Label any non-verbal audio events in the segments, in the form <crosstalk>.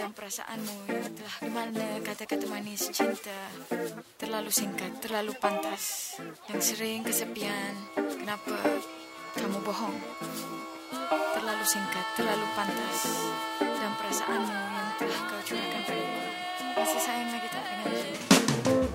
dan perasaanmu yang telah di mana kata-kata manis cinta terlalu singkat, terlalu pantas dan sering kesepian? Kenapa kamu bohong? Terlalu singkat, terlalu pantas dan perasaanmu yang telah kau curahkan padaku. Masih sayang lagi tak dengan Ju?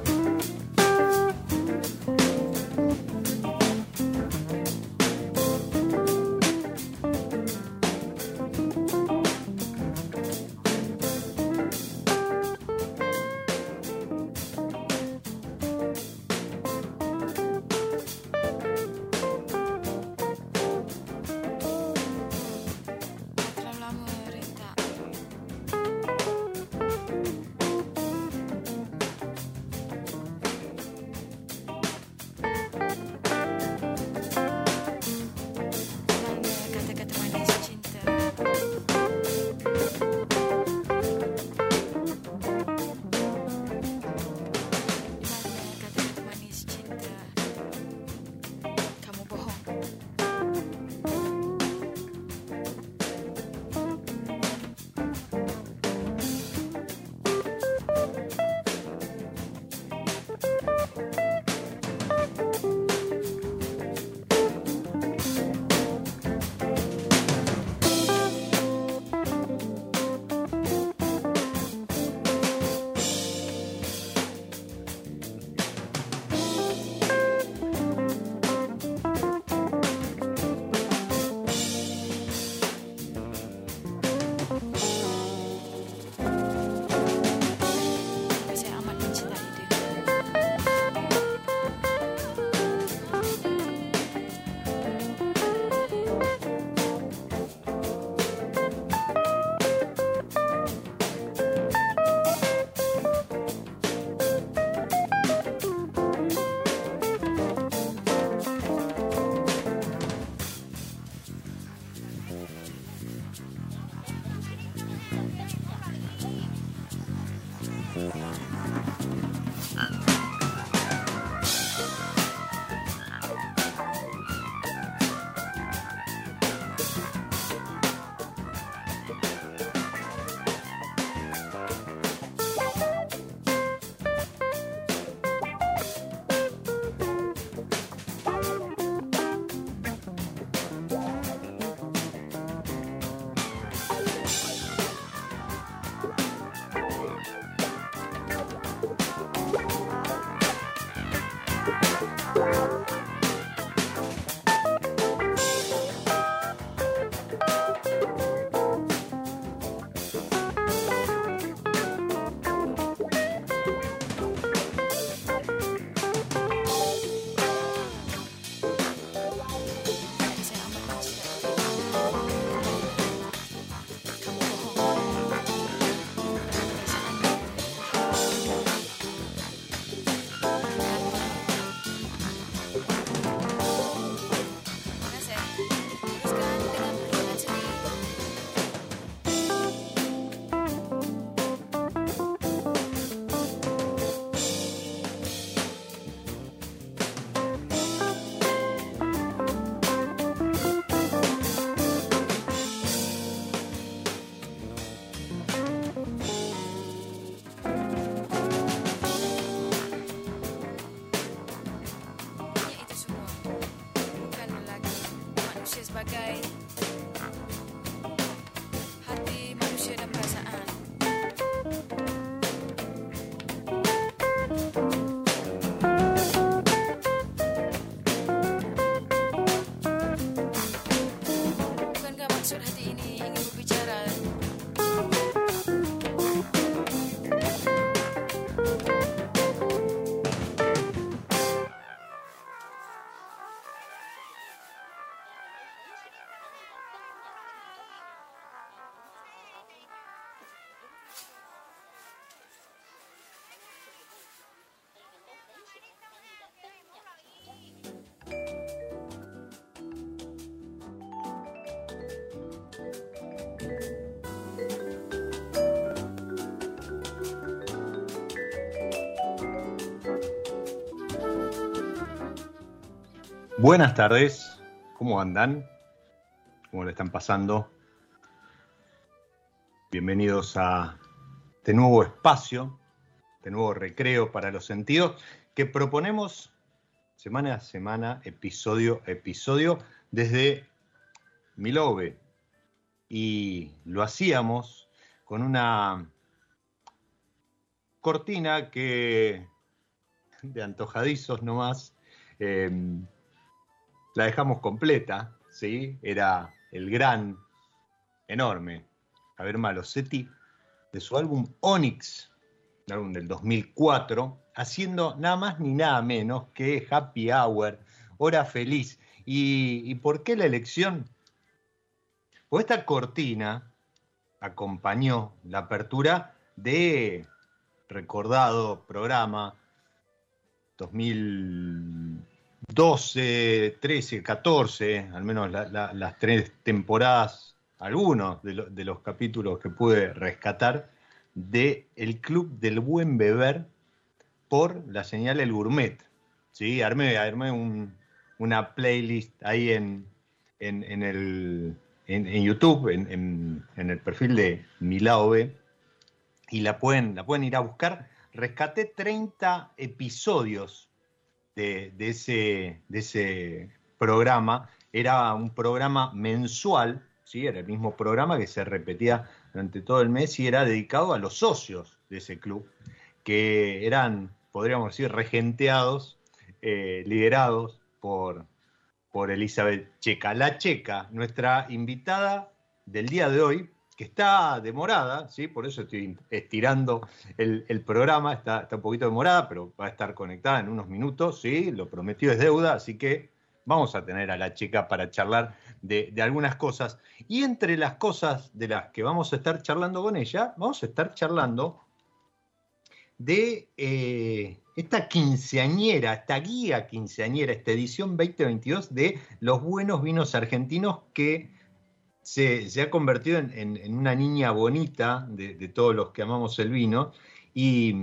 Buenas tardes, ¿cómo andan? ¿Cómo le están pasando? Bienvenidos a este nuevo espacio, este nuevo recreo para los sentidos que proponemos semana a semana, episodio a episodio, desde Milove. Y lo hacíamos con una cortina que de antojadizos nomás. Eh, la dejamos completa, ¿sí? Era el gran, enorme Javier Malosetti de su álbum Onyx, el álbum del 2004, haciendo nada más ni nada menos que Happy Hour, Hora Feliz. ¿Y, y por qué la elección? Pues esta cortina acompañó la apertura de recordado programa 2000 12, 13, 14, al menos las tres temporadas, algunos de, los capítulos que pude rescatar, de El Club del Buen Beber por la señal El Gourmet. ¿sí? Armé, armé una playlist ahí en, en, el, en, YouTube, en, el perfil de Milao B, y la pueden, la pueden ir a buscar. Rescaté 30 episodios de, ese, de ese programa era un programa mensual, ¿sí? era el mismo programa que se repetía durante todo el mes y era dedicado a los socios de ese club, que eran, podríamos decir, regenteados, eh, liderados por, por Elizabeth Checa. La Checa, nuestra invitada del día de hoy, que está demorada, ¿sí? por eso estoy estirando el, programa, está, está, un poquito demorada, pero va a estar conectada en unos minutos, ¿sí? lo prometido es deuda, así que vamos a tener a la chica para charlar de, algunas cosas. Y entre las cosas de las que vamos a estar charlando con ella, vamos a estar charlando de eh, esta quinceañera, esta guía quinceañera, esta edición 2022 de los buenos vinos argentinos que se, ha convertido en, una niña bonita de, todos los que amamos el vino. Y,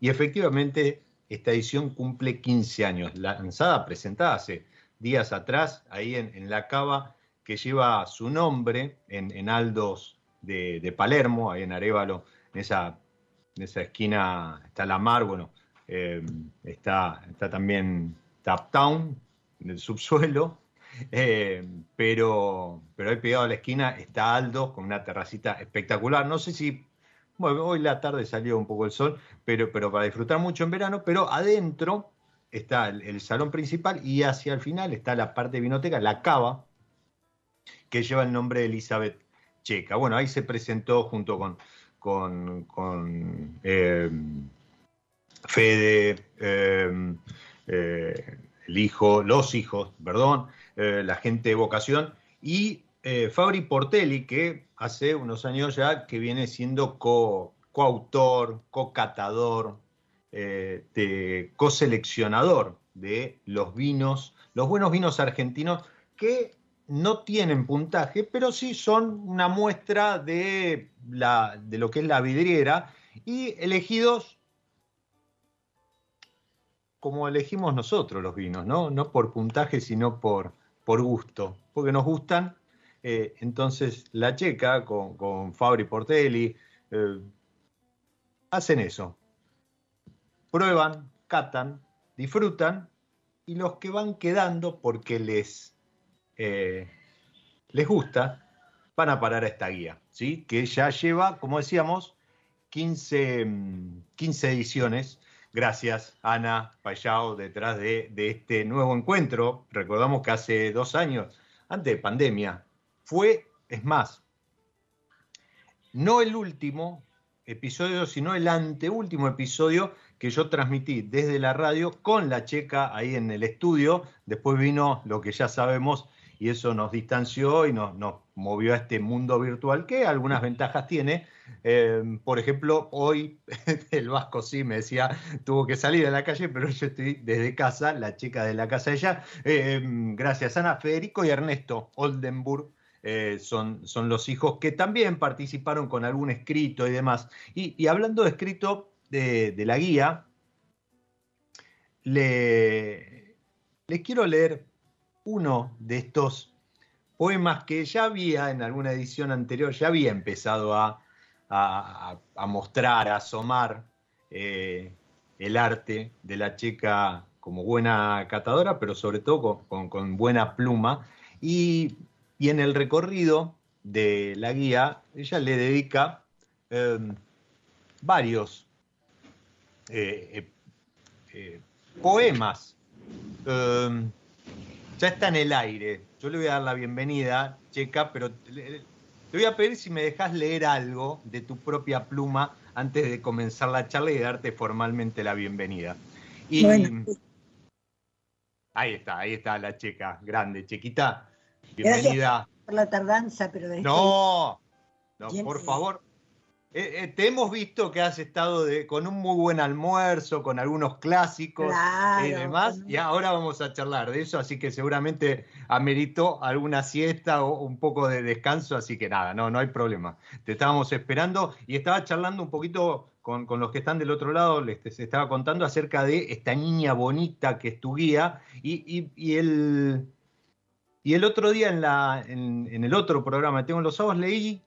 efectivamente esta edición cumple 15 años, lanzada, presentada hace días atrás, ahí en, la cava que lleva su nombre en, Aldos de, Palermo, ahí en Arevalo, en esa, en esa esquina está la mar, bueno, eh, está, está también Taptown, en el subsuelo, eh, pero, pero ahí pegado a la esquina está Aldo con una terracita espectacular. No sé si, bueno, hoy la tarde salió un poco el sol, pero, pero para disfrutar mucho en verano, pero adentro está el, salón principal y hacia el final está la parte de vinoteca, la cava, que lleva el nombre de Elizabeth Checa. Bueno, ahí se presentó junto con, con, eh, Fede, eh, el hijo, los hijos, perdón, eh, la gente de vocación, y eh, Fabri Portelli, que hace unos años ya que viene siendo co, coautor, co-catador, eh, co-seleccionador de los vinos, los buenos vinos argentinos que no tienen puntaje, pero sí son una muestra de, de lo que es la vidriera y elegidos como elegimos nosotros los vinos, ¿no? No por puntaje, sino por, por gusto, porque nos gustan. Eh, entonces la checa con, con Fabri Portelli eh, hacen eso. Prueban, catan, disfrutan y los que van quedando porque les, eh, les gusta van a parar a esta guía, ¿sí? que ya lleva, como decíamos, 15, 15 mm, ediciones Gracias, Ana Payao, detrás de, este nuevo encuentro. Recordamos que hace dos años, antes de pandemia, fue, es más, no el último episodio, sino el anteúltimo episodio que yo transmití desde la radio con la checa ahí en el estudio. Después vino lo que ya sabemos y eso nos distanció y nos, movió a este mundo virtual que algunas ventajas tiene Em, por ejemplo, hoy <laughs> el Vasco sí me decía, tuvo que salir a la calle, pero yo estoy desde casa, la chica de la casa de ella. Em, gracias, Ana, Federico y Ernesto Oldenburg. Eh, son, son los hijos que también participaron con algún escrito y demás. Y, hablando de escrito de, la guía, le, les quiero leer uno de estos poemas que ya había en alguna edición anterior, ya había empezado a, mostrar, a asomar eh, el arte de la checa como buena catadora, pero sobre todo con, buena pluma. Y, en el recorrido de la guía, ella le dedica em, varios eh, eh, poemas. Em, ya está en el aire. Yo le voy a dar la bienvenida, Checa, pero te voy a pedir si me dejas leer algo de tu propia pluma antes de comenzar la charla y darte formalmente la bienvenida. Y ahí está, ahí está la checa, grande, chequita. Bienvenida. por la tardanza, pero No, no, por favor. Eh, eh, te hemos visto que has estado con un muy buen almuerzo, con algunos clásicos y demás, y ahora vamos a charlar de eso, así que seguramente ameritó alguna siesta o un poco de descanso, así que nada, no, no hay problema. Te estábamos esperando y estaba charlando un poquito con, los que están del otro lado, les, se estaba contando acerca de esta niña bonita que es tu guía y, y, el, y el otro día en, la, en, el otro programa Tengo los ojos leí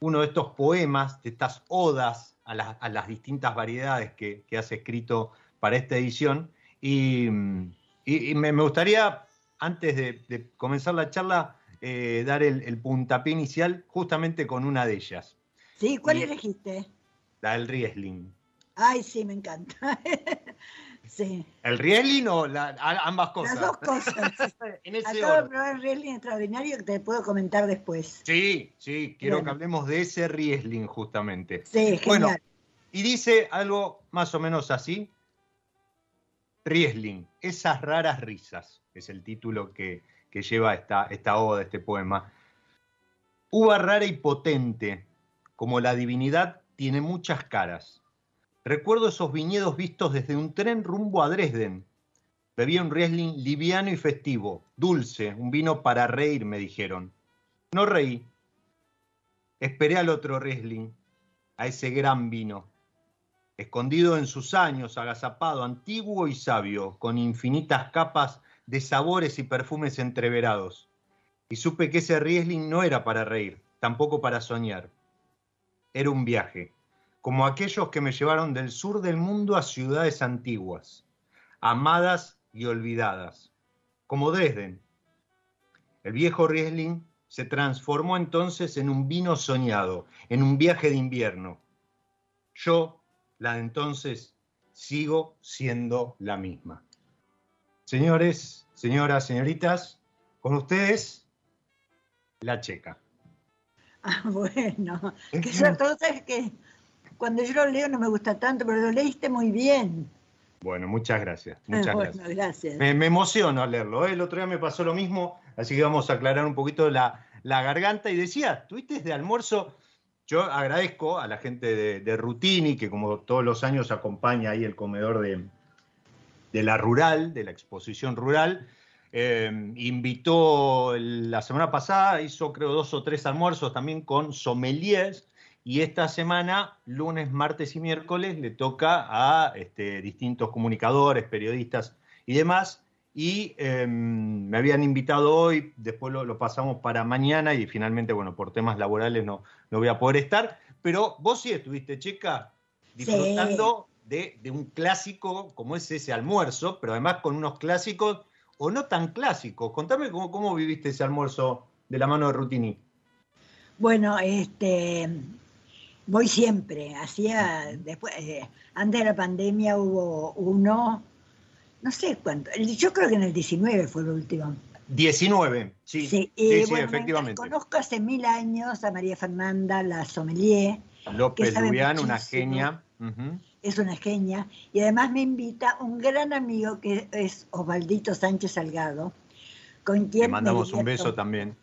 uno de estos poemas, de estas odas a, las distintas variedades que, has escrito para esta edición. Y, me, gustaría, antes de, comenzar la charla, eh, dar el, puntapié inicial justamente con una de ellas. Sí, ¿cuál elegiste? La del Riesling. Ay, sí, me encanta. <laughs> Sí. ¿El Riesling o ambas cosas? Las dos cosas. <laughs> en Acabo de probar el Riesling extraordinario que te puedo comentar después. Sí, sí, quiero que hablemos de ese Riesling justamente. Sí, Bueno, y dice algo más o menos así. Riesling, esas raras risas, es el título que, lleva esta, esta oda, este poema. Uva rara y potente, como la divinidad tiene muchas caras Recuerdo esos viñedos vistos desde un tren rumbo a Dresden. Bebía un Riesling liviano y festivo, dulce, un vino para reír, me dijeron. No reí. Esperé al otro Riesling, a ese gran vino, escondido en sus años, agazapado, antiguo y sabio, con infinitas capas de sabores y perfumes entreverados. Y supe que ese Riesling no era para reír, tampoco para soñar. Era un viaje como aquellos que me llevaron del sur del mundo a ciudades antiguas, amadas y olvidadas, como Dresden. El viejo Riesling se transformó entonces en un vino soñado, en un viaje de invierno. Yo, la de entonces, sigo siendo la misma. Señores, señoras, señoritas, con ustedes, la checa. Ah, <laughs> bueno, que entonces que cuando yo lo leo no me gusta tanto, pero lo leíste muy bien. Bueno, muchas gracias. <laughs> Muchas gracias. Me, emociono al leerlo. ¿eh? El otro día me pasó lo mismo, así que vamos a aclarar un poquito la, garganta. Y decía, ¿tuviste de almuerzo? Yo agradezco a la gente de, de, Rutini, que como todos los años acompaña ahí el comedor de, de la rural, de la exposición rural. Eh, invitó la semana pasada, hizo creo dos o tres almuerzos también con sommeliers y esta semana, lunes, martes y miércoles, le toca a este, distintos comunicadores, periodistas y demás. Y em, me habían invitado hoy, después lo, pasamos para mañana y finalmente, bueno, por temas laborales no, no voy a poder estar. Pero vos sí estuviste, Checa, disfrutando de, un clásico como es ese almuerzo, pero además con unos clásicos o no tan clásicos. Contame cómo, cómo viviste ese almuerzo de la mano de Rutini. Bueno, este, Voy siempre, hacía, después, eh, antes de la pandemia hubo uno, no sé cuánto, yo creo que en el 19 fue el último. 19, sí, sí, efectivamente. conozco hace mil años a María Fernanda, la sommelier. López Lubián, una genia. Es una genia. Y además me invita un gran amigo que es Osvaldito Sánchez Salgado, con quien... Le mandamos un beso también.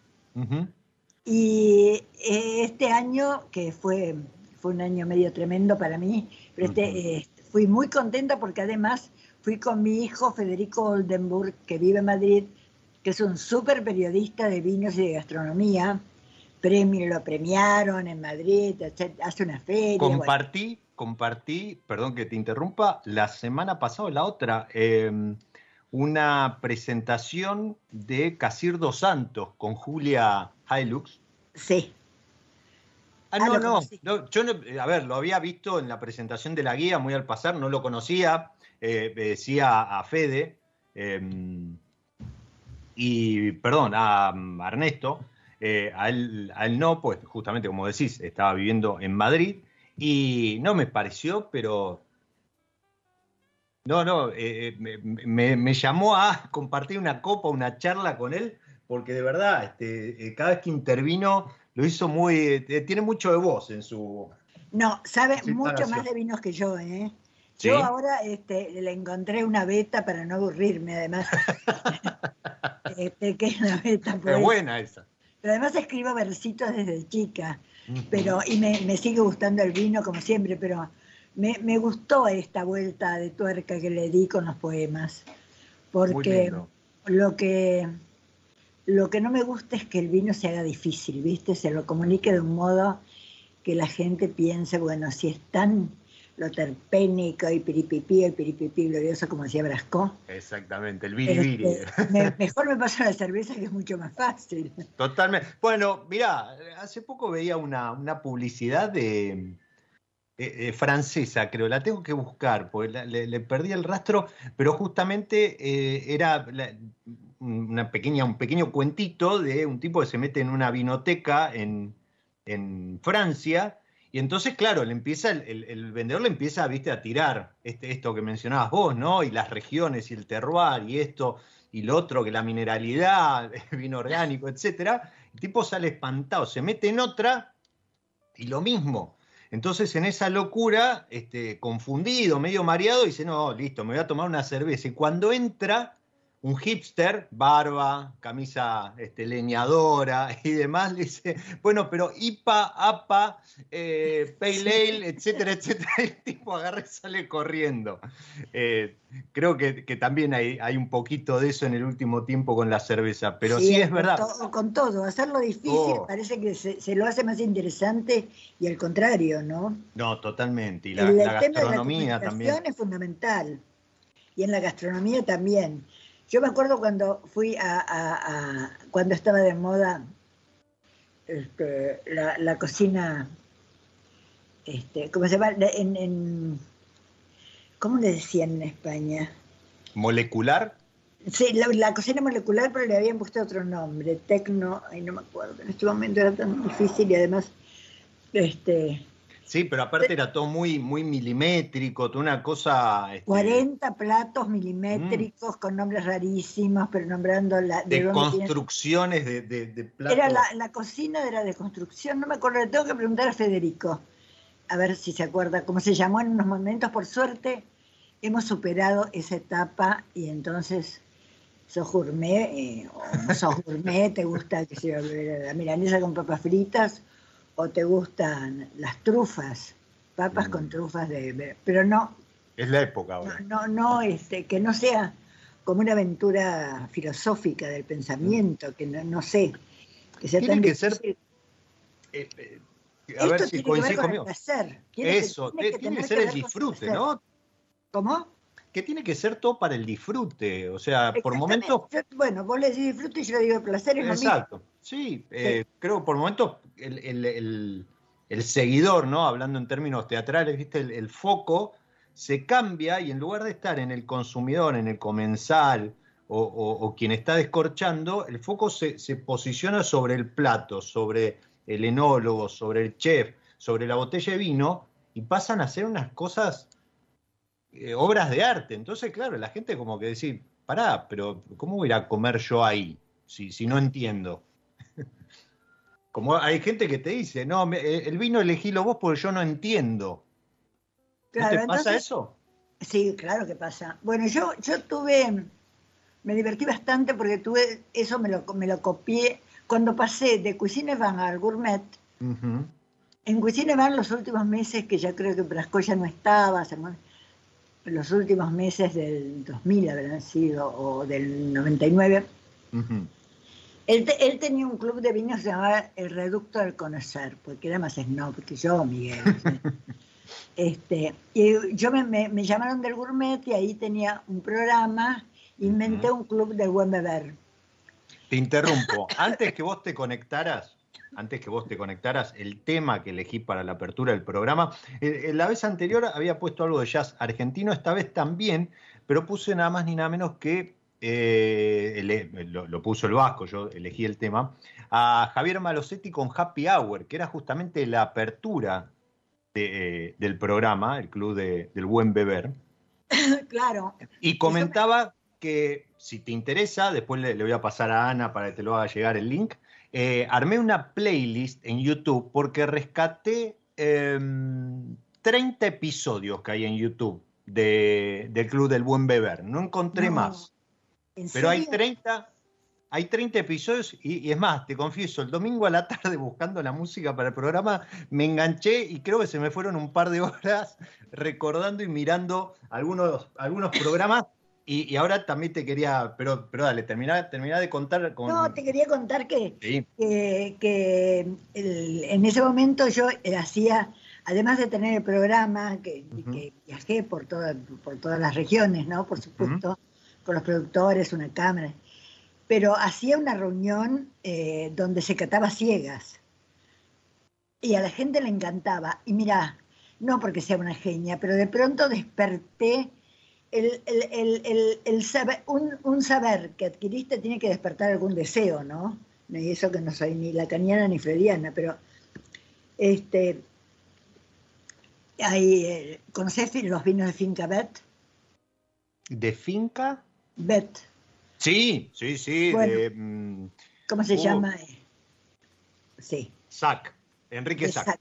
Y eh, este año, que fue, fue un año medio tremendo para mí, pero este, eh, fui muy contenta porque además fui con mi hijo Federico Oldenburg, que vive en Madrid, que es un súper periodista de vinos y de gastronomía. Premio, lo premiaron en Madrid, hace una feria. Compartí, compartí, perdón que te interrumpa, la semana pasada, la otra, em, una presentación de Casir dos Santos con Julia Hilux. Sí. Ah, no, no, no, yo a ver, lo había visto en la presentación de la guía muy al pasar, no lo conocía, eh, decía a Fede, em, y perdón, a, Ernesto, eh, a, él, a, él, no, pues justamente como decís, estaba viviendo en Madrid y no me pareció, pero... No, no, eh, me, me, llamó a <laughs> compartir una copa, una charla con él, porque de verdad, este, cada vez que intervino lo hizo muy, eh, tiene mucho de voz en su... No, sabe mucho más de vinos que yo, ¿eh? Yo ahora este, le encontré una beta para no aburrirme, además. <laughs> este, que es una beta. Pues. buena esa. Pero además escribo versitos desde chica. pero Y me, sigue gustando el vino, como siempre, pero me, me, gustó esta vuelta de tuerca que le di con los poemas. Porque lo que lo que no me gusta es que el vino se haga difícil, ¿viste? Se lo comunique de un modo que la gente piense, bueno, si es tan lo terpénico y piripipí, el piripipí glorioso, como decía Brasco. Exactamente, el biribiri. Este, <laughs> mejor me pasa la cerveza, que es mucho más fácil. Totalmente. Bueno, mira, hace poco veía una, publicidad de, eh, eh, francesa, creo, la tengo que buscar, porque le, perdí el rastro, pero justamente eh, era una pequeña, un pequeño cuentito de un tipo que se mete en una vinoteca en, Francia. Y entonces, claro, le empieza, el, vendedor le empieza ¿viste, a tirar este, esto que mencionabas vos, ¿no? Y las regiones y el terroir y esto y lo otro, que la mineralidad, el <laughs> vino orgánico, etc. El tipo sale espantado, se mete en otra y lo mismo. Entonces, en esa locura, este, confundido, medio mareado, dice, no, listo, me voy a tomar una cerveza. Y cuando entra, un hipster, barba, camisa este, leñadora y demás, le dice, bueno, pero IPA, APA, eh, Pale Ale, etcétera, etcétera, el tipo agarra y sale corriendo. Eh, creo que, también hay, hay, un poquito de eso en el último tiempo con la cerveza, pero sí, es verdad. con todo, hacerlo difícil oh. parece que se, lo hace más interesante y al contrario, ¿no? No, totalmente. Y la, la gastronomía también. es fundamental. Y en la gastronomía también. Yo me acuerdo cuando fui a, cuando estaba de moda este, la, cocina, este, ¿cómo se llama? En, ¿Cómo le decían en España? ¿Molecular? Sí, la, cocina molecular, pero le habían puesto otro nombre, tecno, ay, no me acuerdo, en este momento era tan difícil y además, este, Sí, pero aparte era todo muy, muy milimétrico, toda una cosa... 40 este, platos milimétricos mm. con nombres rarísimos, pero nombrando la... De, construcciones de, de, platos. Era la, cocina de la deconstrucción, no me acuerdo, le tengo que preguntar a Federico, a ver si se acuerda cómo se llamó en unos momentos, por suerte hemos superado esa etapa y entonces sos gourmet, eh, o no sos gourmet, te gusta que sea la milanesa con papas fritas o te gustan las trufas, papas con mm. trufas de, pero no. Es la época ahora. No, no, este, que no sea como una aventura filosófica del pensamiento, que no, sé, que sea tiene que ser. Eh, eh, a ver si coincide conmigo. Eso, tiene, que, ser el disfrute, ¿no? ¿Cómo? que tiene que ser todo para el disfrute, o sea, por momentos... Bueno, vos le decís disfrute y yo le digo placer. Es Exacto, sí, eh, creo por momentos el, seguidor, ¿no? Hablando en términos teatrales, ¿viste? El, foco se cambia y en lugar de estar en el consumidor, en el comensal o, quien está descorchando, el foco se, se posiciona sobre el plato, sobre el enólogo, sobre el chef, sobre la botella de vino y pasan a ser unas cosas eh, obras de arte. Entonces, claro, la gente como que decir, pará, pero ¿cómo voy a ir a comer yo ahí si, si no entiendo? Como hay gente que te dice, no, eh, el vino elegílo vos porque yo no entiendo. Claro, te pasa eso? Sí, claro que pasa. Bueno, yo, yo tuve, me divertí bastante porque tuve, eso me lo, me lo copié cuando pasé de Cuisine Van al Gourmet. En Cuisine Van los últimos meses, que ya creo que Brasco ya no estaba, los últimos meses del 2000 habrán sido, o del 99, él, tenía un club de vinos que se llamaba El Reducto del Conocer, porque era más snob que yo, Miguel. <laughs> este, y yo me, llamaron del gourmet y ahí tenía un programa inventé un club del buen beber. Te interrumpo. Antes que vos te conectaras, antes que vos te conectaras, el tema que elegí para la apertura del programa, eh, eh, la vez anterior había puesto algo de jazz argentino, esta vez también, pero puse nada más ni nada menos que, eh, lo, puso el Vasco, yo elegí el tema, a Javier Malosetti con Happy Hour, que era justamente la apertura del programa, el Club del Buen Beber. <laughs> claro. Y comentaba que si te interesa, después le, voy a pasar a Ana para que te lo haga llegar el link. Eh, armé una playlist en YouTube porque rescaté 30 em, episodios que hay en YouTube de, del Club del Buen Beber. No encontré más. Pero hay 30, hay 30 episodios y, es más, te confieso, el domingo a la tarde buscando la música para el programa me enganché y creo que se me fueron un par de <laughs> horas recordando y mirando algunos, algunos programas y, ahora también te quería, pero, pero dale, termina, de contar. Con... No, te quería contar que, que, en ese momento yo hacía, además de tener el programa, que, viajé por, por todas las regiones, ¿no? Por supuesto, con los productores, una cámara, pero hacía una reunión eh, donde se cataba ciegas. Y a la gente le encantaba. Y mira, no porque sea una genia, pero de pronto desperté el, saber, un, saber que adquiriste tiene que despertar algún deseo, ¿no? Y eso que no soy ni lacaniana ni freudiana, pero este, hay, eh, ¿conoces los vinos de finca Bet? ¿De finca? Bet. Sí, sí, sí. Mm, ¿Cómo se uh, llama? Sí. Sac, Enrique Sac.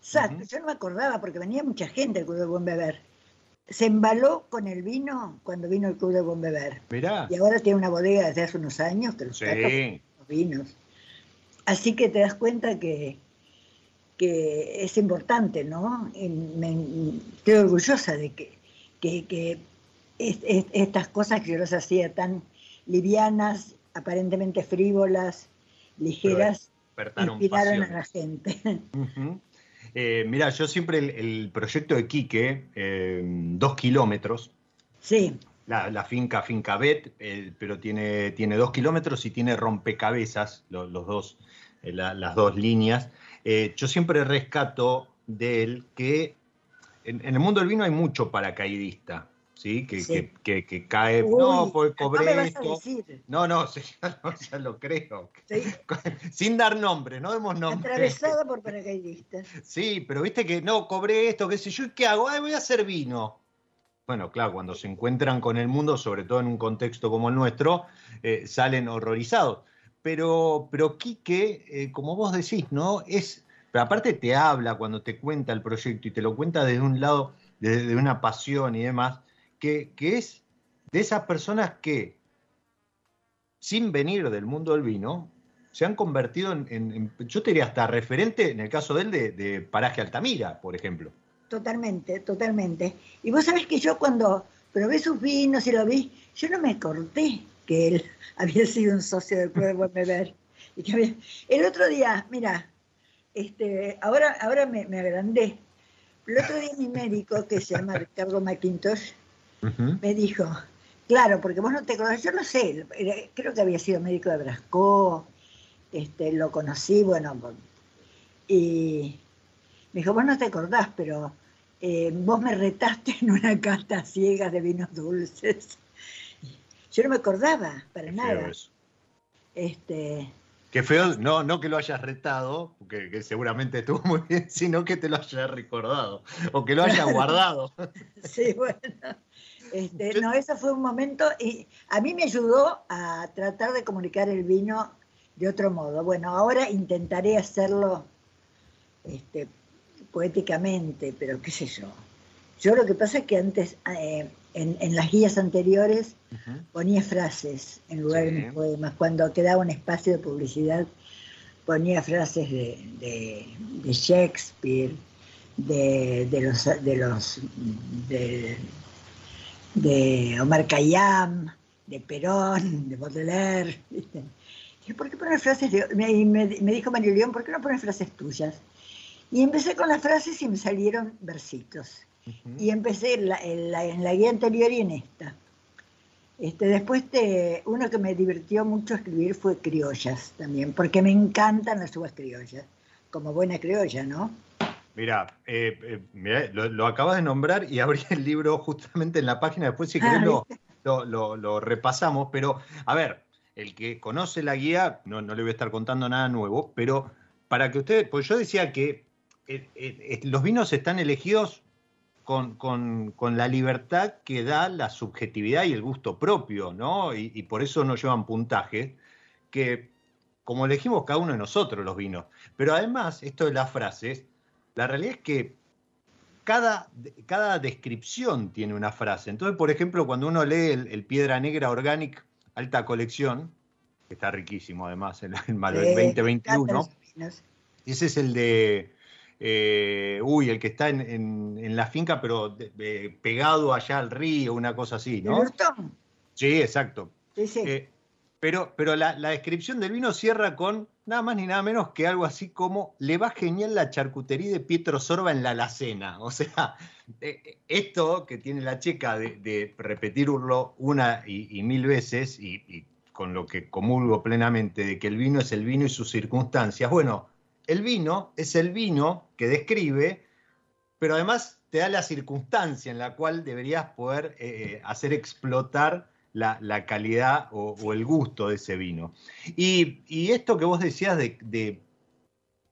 Sac, yo no me acordaba porque venía mucha gente al Club de Buen Beber se embaló con el vino cuando vino el Club de Buen Beber. Mirá. Y ahora tiene una bodega desde hace unos años que los, los vinos. Así que te das cuenta que, que es importante, ¿no? estoy orgullosa de que, que, estas cosas que yo las hacía tan livianas, aparentemente frívolas, ligeras, inspiraron a la gente. <laughs> Eh, mira, yo siempre el, proyecto de Quique, eh, dos kilómetros. Sí. La, finca, finca Bet, eh, pero tiene, tiene dos kilómetros y tiene rompecabezas, los, dos, las dos líneas. yo siempre rescato de él que en, el mundo del vino hay mucho paracaidista. ¿Sí? Que, Que, cae, no, pues cobré esto. <laughs> No, no, ya, lo creo. <laughs> Sin dar nombre, no demos nombre. Atravesada por paracaidistas. Sí, pero viste que no, cobré esto, qué sé yo, ¿qué hago? Ay, voy a hacer vino. Bueno, claro, cuando se encuentran con el mundo, sobre todo en un contexto como el nuestro, eh, salen horrorizados. Pero, pero Quique, eh, como vos decís, ¿no? Es, pero aparte te habla cuando te cuenta el proyecto y te lo cuenta desde un lado, desde una pasión y demás, que, es de esas personas que, sin venir del mundo del vino, se han convertido en, yo te diría hasta referente, en el caso de él, de, Paraje Altamira, por ejemplo. Totalmente, totalmente. Y vos sabés que yo cuando probé sus vinos y lo vi, yo no me corté que él <laughs> había sido un socio del Club de Beber. Y que El otro día, mira, este, ahora, ahora me, me agrandé. El otro día mi médico, que se llama Ricardo McIntosh, me dijo, claro, porque vos no te conoces, yo no sé, creo que había sido médico de Brasco, este, lo conocí, bueno, y me dijo, vos no te acordás, pero eh, vos me retaste en una cata ciega de vinos dulces. Yo no me acordaba para nada. Este, Qué feo, no, no que lo hayas retado, que seguramente estuvo muy bien, <laughs> sino que te lo hayas recordado o que lo hayas <laughs> guardado. Sí, bueno. Este, no, eso fue un momento y a mí me ayudó a tratar de comunicar el vino de otro modo. Bueno, ahora intentaré hacerlo este, poéticamente, pero qué sé yo. Yo lo que pasa es que antes, eh, en, las guías anteriores, ponía frases en lugar de mis poemas. Cuando quedaba un espacio de publicidad, ponía frases de, Shakespeare, de, los, de los de Omar Khayyam, de Perón, de Baudelaire. ¿por qué poner frases? De, me, me, dijo Mario León, ¿por qué no pones frases tuyas? Y empecé con las frases y me salieron versitos. Y empecé en la, guía anterior y en esta. Este, después te, uno que me divirtió mucho escribir fue criollas también, porque me encantan las uvas criollas, como buena criolla, ¿no? Mira, eh, eh, lo, acabas de nombrar y abrí el libro justamente en la página, después si querés lo, lo, repasamos, pero a ver, el que conoce la guía, no, no le voy a estar contando nada nuevo, pero para que ustedes, pues yo decía que eh, los vinos están elegidos con, con, con, la libertad que da la subjetividad y el gusto propio, ¿no? Y, y, por eso no llevan puntaje, que como elegimos cada uno de nosotros los vinos. Pero además, esto de las frases, la realidad es que cada, cada descripción tiene una frase. Entonces, por ejemplo, cuando uno lee el, el Piedra Negra Organic Alta Colección, que está riquísimo además, el, el, el 2021, ese es el de eh, uy, el que está en, en, en la finca, pero de, de, pegado allá al río, una cosa así, ¿no? ¿El sí, exacto. Sí, sí. Eh, pero pero la, la, descripción del vino cierra con nada más ni nada menos que algo así como le va genial la charcutería de Pietro Sorba en la alacena. O sea, eh, esto que tiene la checa de, repetirlo una y, mil veces y, con lo que comulgo plenamente de que el vino es el vino y sus circunstancias. Bueno, el vino es el vino que describe, pero además te da la circunstancia en la cual deberías poder eh, hacer explotar la, la calidad o, o, el gusto de ese vino. Y, y esto que vos decías de, de,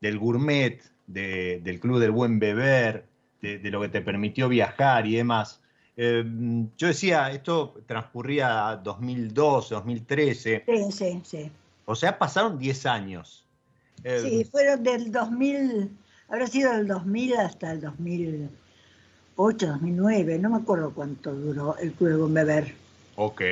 del gourmet, de, del club del buen beber, de, de, lo que te permitió viajar y demás, eh, yo decía, esto transcurría 2012, 2013. Sí, sí, sí. O sea, pasaron 10 años. Eh, sí, fueron del 2000, habrá sido del 2000 hasta el 2008, 2009, no me acuerdo cuánto duró el Club de Buen Beber. Ok.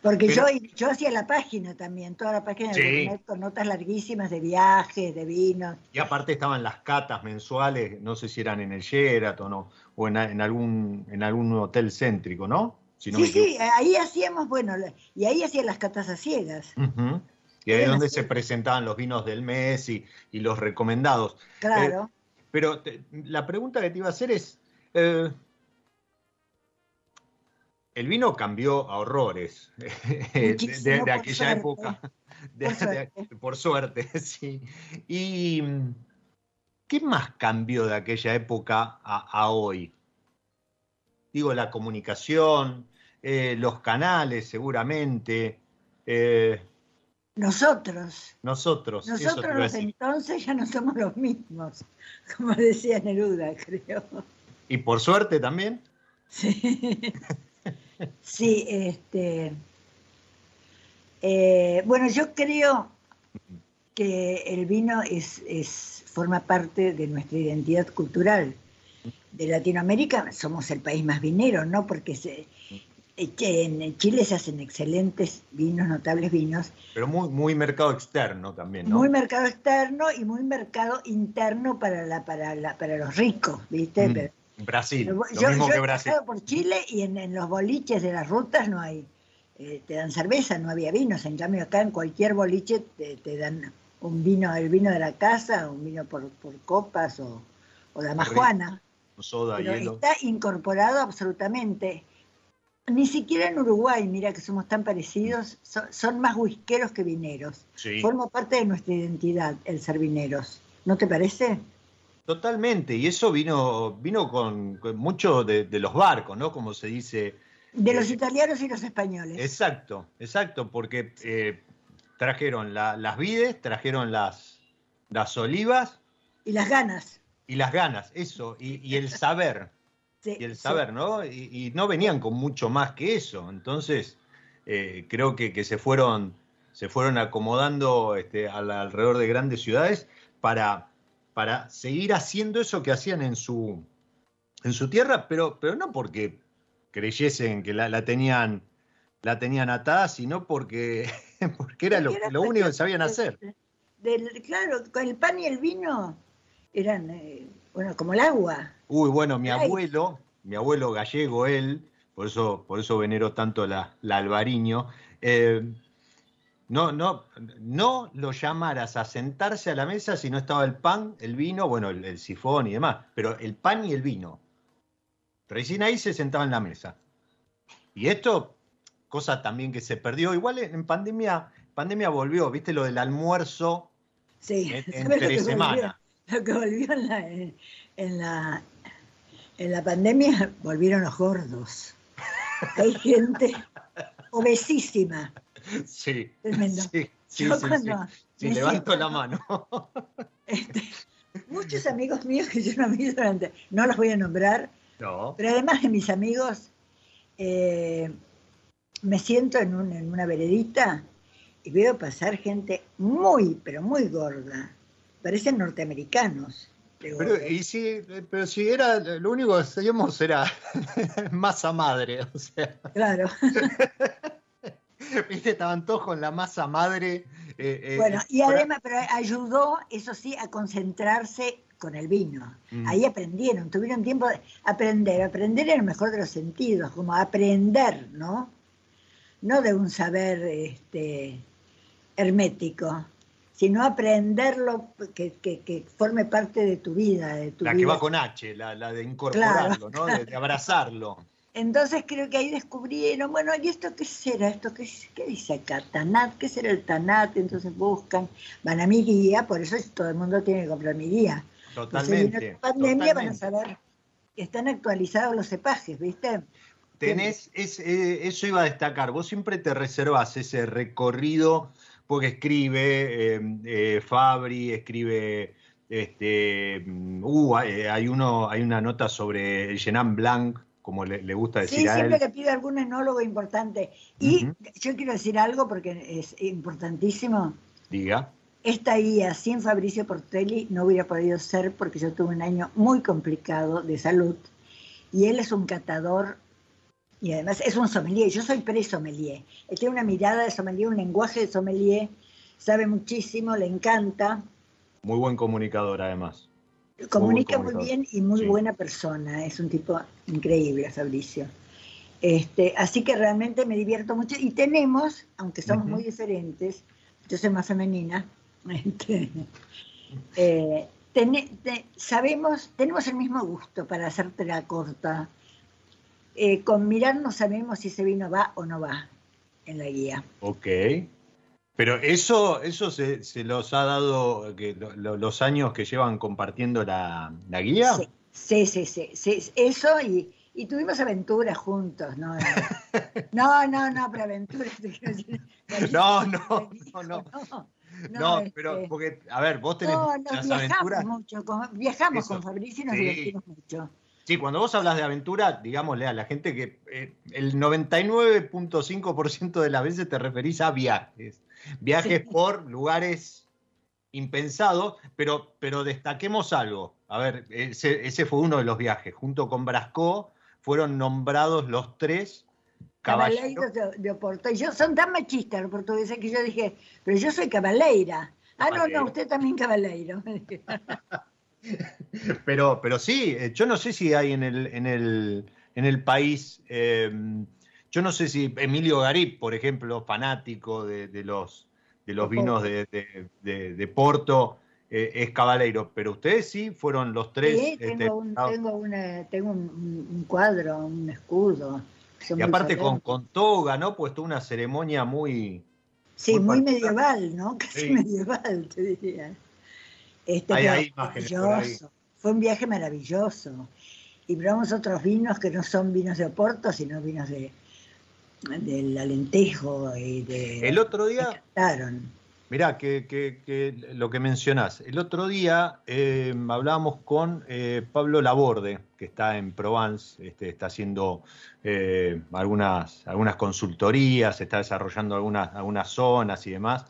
Porque Pero, yo, yo hacía la página también, toda la página sí. de con notas larguísimas de viajes, de vinos. Y aparte estaban las catas mensuales, no sé si eran en el Sheraton o, o en, en, algún, en algún hotel céntrico, ¿no? Si no sí, sí, ahí hacíamos, bueno, y ahí hacían las catas a ciegas. Uh -huh. Y ahí es donde se presentaban los vinos del mes y, y los recomendados. Claro. Eh, pero te, la pregunta que te iba a hacer es, eh, el vino cambió a horrores <laughs> de, de, de aquella época. De, por, suerte. por suerte, <laughs> sí. ¿Y qué más cambió de aquella época a, a hoy? Digo, la comunicación, eh, los canales seguramente. Eh, nosotros. Nosotros. Nosotros los entonces ya no somos los mismos, <laughs> como decía Neruda, creo. ¿Y por suerte también? Sí. Sí, este. Eh, bueno, yo creo que el vino es, es, forma parte de nuestra identidad cultural. De Latinoamérica somos el país más vinero, ¿no? Porque se, en Chile se hacen excelentes vinos, notables vinos. Pero muy, muy mercado externo también, ¿no? Muy mercado externo y muy mercado interno para, la, para, la, para los ricos, ¿viste? Mm. Pero, Brasil, lo yo, mismo yo que Brasil. He por Chile y en, en, los boliches de las rutas no hay, eh, te dan cerveza, no había vinos. En cambio acá en cualquier boliche te, te dan un vino, el vino de la casa, un vino por, por copas o, o la majuana. Soda, Pero hielo. está incorporado absolutamente. Ni siquiera en Uruguay, mira que somos tan parecidos, son, son más whiskeros que vineros. Sí. Forma parte de nuestra identidad el ser vineros. ¿No te parece? Totalmente, y eso vino, vino con, con mucho de, de, los barcos, ¿no? Como se dice. De los eh, italianos y los españoles. Exacto, exacto, porque eh, trajeron la, las vides, trajeron las, las olivas. Y las ganas. Y las ganas, eso, y, y el saber. <laughs> sí, y el saber, sí. ¿no? Y, y, no venían con mucho más que eso. Entonces, eh, creo que, que, se fueron, se fueron acomodando este, al, alrededor de grandes ciudades para para seguir haciendo eso que hacían en su, en su tierra, pero, pero no porque creyesen que la, la tenían, la tenían atada, sino porque, <laughs> porque era lo, lo único que sabían hacer. Del, claro, con el pan y el vino eran, eh, bueno, como el agua. Uy, bueno, mi abuelo, mi abuelo gallego, él, por eso, por eso venero tanto la, la albariño, eh, no, no, no lo llamaras a sentarse a la mesa si no estaba el pan, el vino, bueno, el, el, sifón y demás, pero el pan y el vino. Recién ahí se sentaba en la mesa. Y esto cosa también que se perdió. Igual en pandemia, pandemia volvió, ¿viste? Lo del almuerzo Sí, en, en ¿sabes <laughs> lo tres que semanas. volvió? Lo que volvió en la, en, en la, en la pandemia, volvieron los gordos. <laughs> Hay gente obesísima. Sí, Tremendo. sí, sí, Yo sí, cuando levanto siento- la mano. <laughs> este, muchos amigos míos que yo no vi durante, no los voy a nombrar, No. pero además de mis amigos, eh, me siento en, un- en una veredita y veo pasar gente muy, pero muy gorda. Parecen norteamericanos. Pero, y si, pero si era, lo único que hacíamos era <laughs> masa madre, o sea, Claro. <laughs> <laughs> viste, estaban todos con la masa madre. eh, eh, Bueno, y además, pero ayudó, eso sí, a concentrarse con el vino. Mm. Ahí aprendieron, tuvieron tiempo de aprender, aprender en el mejor de los sentidos, como aprender, ¿no? No de un saber este, hermético, sino aprenderlo que, que- que forme parte de tu vida, de tu la que va con H, la, la de incorporarlo, ¿no? De, de abrazarlo. <laughs> Entonces creo que ahí descubrieron, bueno, ¿y esto qué será? ¿Esto qué, qué dice acá? ¿Tanat? ¿Qué será el Tanat? Entonces buscan, van a mi guía, por eso todo el mundo tiene que comprar mi guía. Totalmente. la pandemia, van a saber que están actualizados los cepajes, ¿viste? Tenés, es, eh, eso iba a destacar, vos siempre te reservas ese recorrido, porque escribe eh, eh, Fabri, escribe, este, mm, uh, hay, uno, hay una nota sobre el Genan Blanc, como le, le gusta decir Sí, a siempre él. que pide algún enólogo importante. Y yo quiero decir algo porque es importantísimo. Diga. Esta guía sin Fabricio Portelli no hubiera podido ser porque yo tuve un año muy complicado de salud y él es un catador y además es un sommelier. Yo soy pre-sommelier. Él tiene una mirada de sommelier, un lenguaje de sommelier, sabe muchísimo, le encanta, Muy buen comunicador, además. Comunica muy bien y muy Sí. buena persona. Es un tipo increíble, Fabricio. Este, así que realmente me divierto mucho y tenemos, aunque somos muy diferentes, yo soy más femenina, <laughs> este, eh, te- sabemos, tenemos el mismo gusto para hacerte la corta. Eh, con mirarnos sabemos si ese vino va o no va en la guía. Ok. Pero eso, eso se, se los ha dado que lo- lo- los años que llevan compartiendo la, la guía. Sí, sí, sí, eso y, y tuvimos aventuras juntos, ¿no? <laughs> No, no, no, pero aventuras. <laughs> No, no, no, no. no. No, este, pero porque, a ver, vos tenés No, nos viajamos aventuras. mucho, con- viajamos Eso, con Fabricio y nos sí. divertimos mucho. Sí, cuando vos hablas de aventura, digámosle a la gente que eh, el 99.5% de las veces te referís a viajes. Viajes Sí. por lugares impensados, pero, pero destaquemos algo. A ver, ese, ese fue uno de los viajes. Junto con Brasco fueron nombrados los tres caballeros. De, de Oporto. Yo, son tan machistas los portugueses que yo dije, pero yo soy cabaleira. Ah, no, no, usted también cabaleiro. <laughs> Pero, pero sí, eh, yo no sé si hay en el, en el, en el país, eh, yo no sé si Emilio Garip, por ejemplo, fanático de, de los, de los vinos de, de- Porto, eh, es cabaleiro, pero ustedes sí fueron los tres. Sí, este, tengo, un, ah, tengo, una, tengo un, un- un cuadro, un escudo. Son y aparte con, con toga, ¿no? Pues toda una ceremonia muy... Sí, muy medieval, ¿no? <laughs> Casi Sí. medieval, te diría. Este, Hay- hay maravilloso. Fue un viaje maravilloso. Y probamos otros vinos que no son vinos de Oporto, sino vinos de del Alentejo y de... El otro día, me encantaron. Mirá, que, que- que lo que mencionás. El otro día eh, hablábamos con eh, Pablo Laborde, que está en Provence, este, está haciendo eh, algunas, algunas consultorías, está desarrollando algunas, algunas zonas y demás,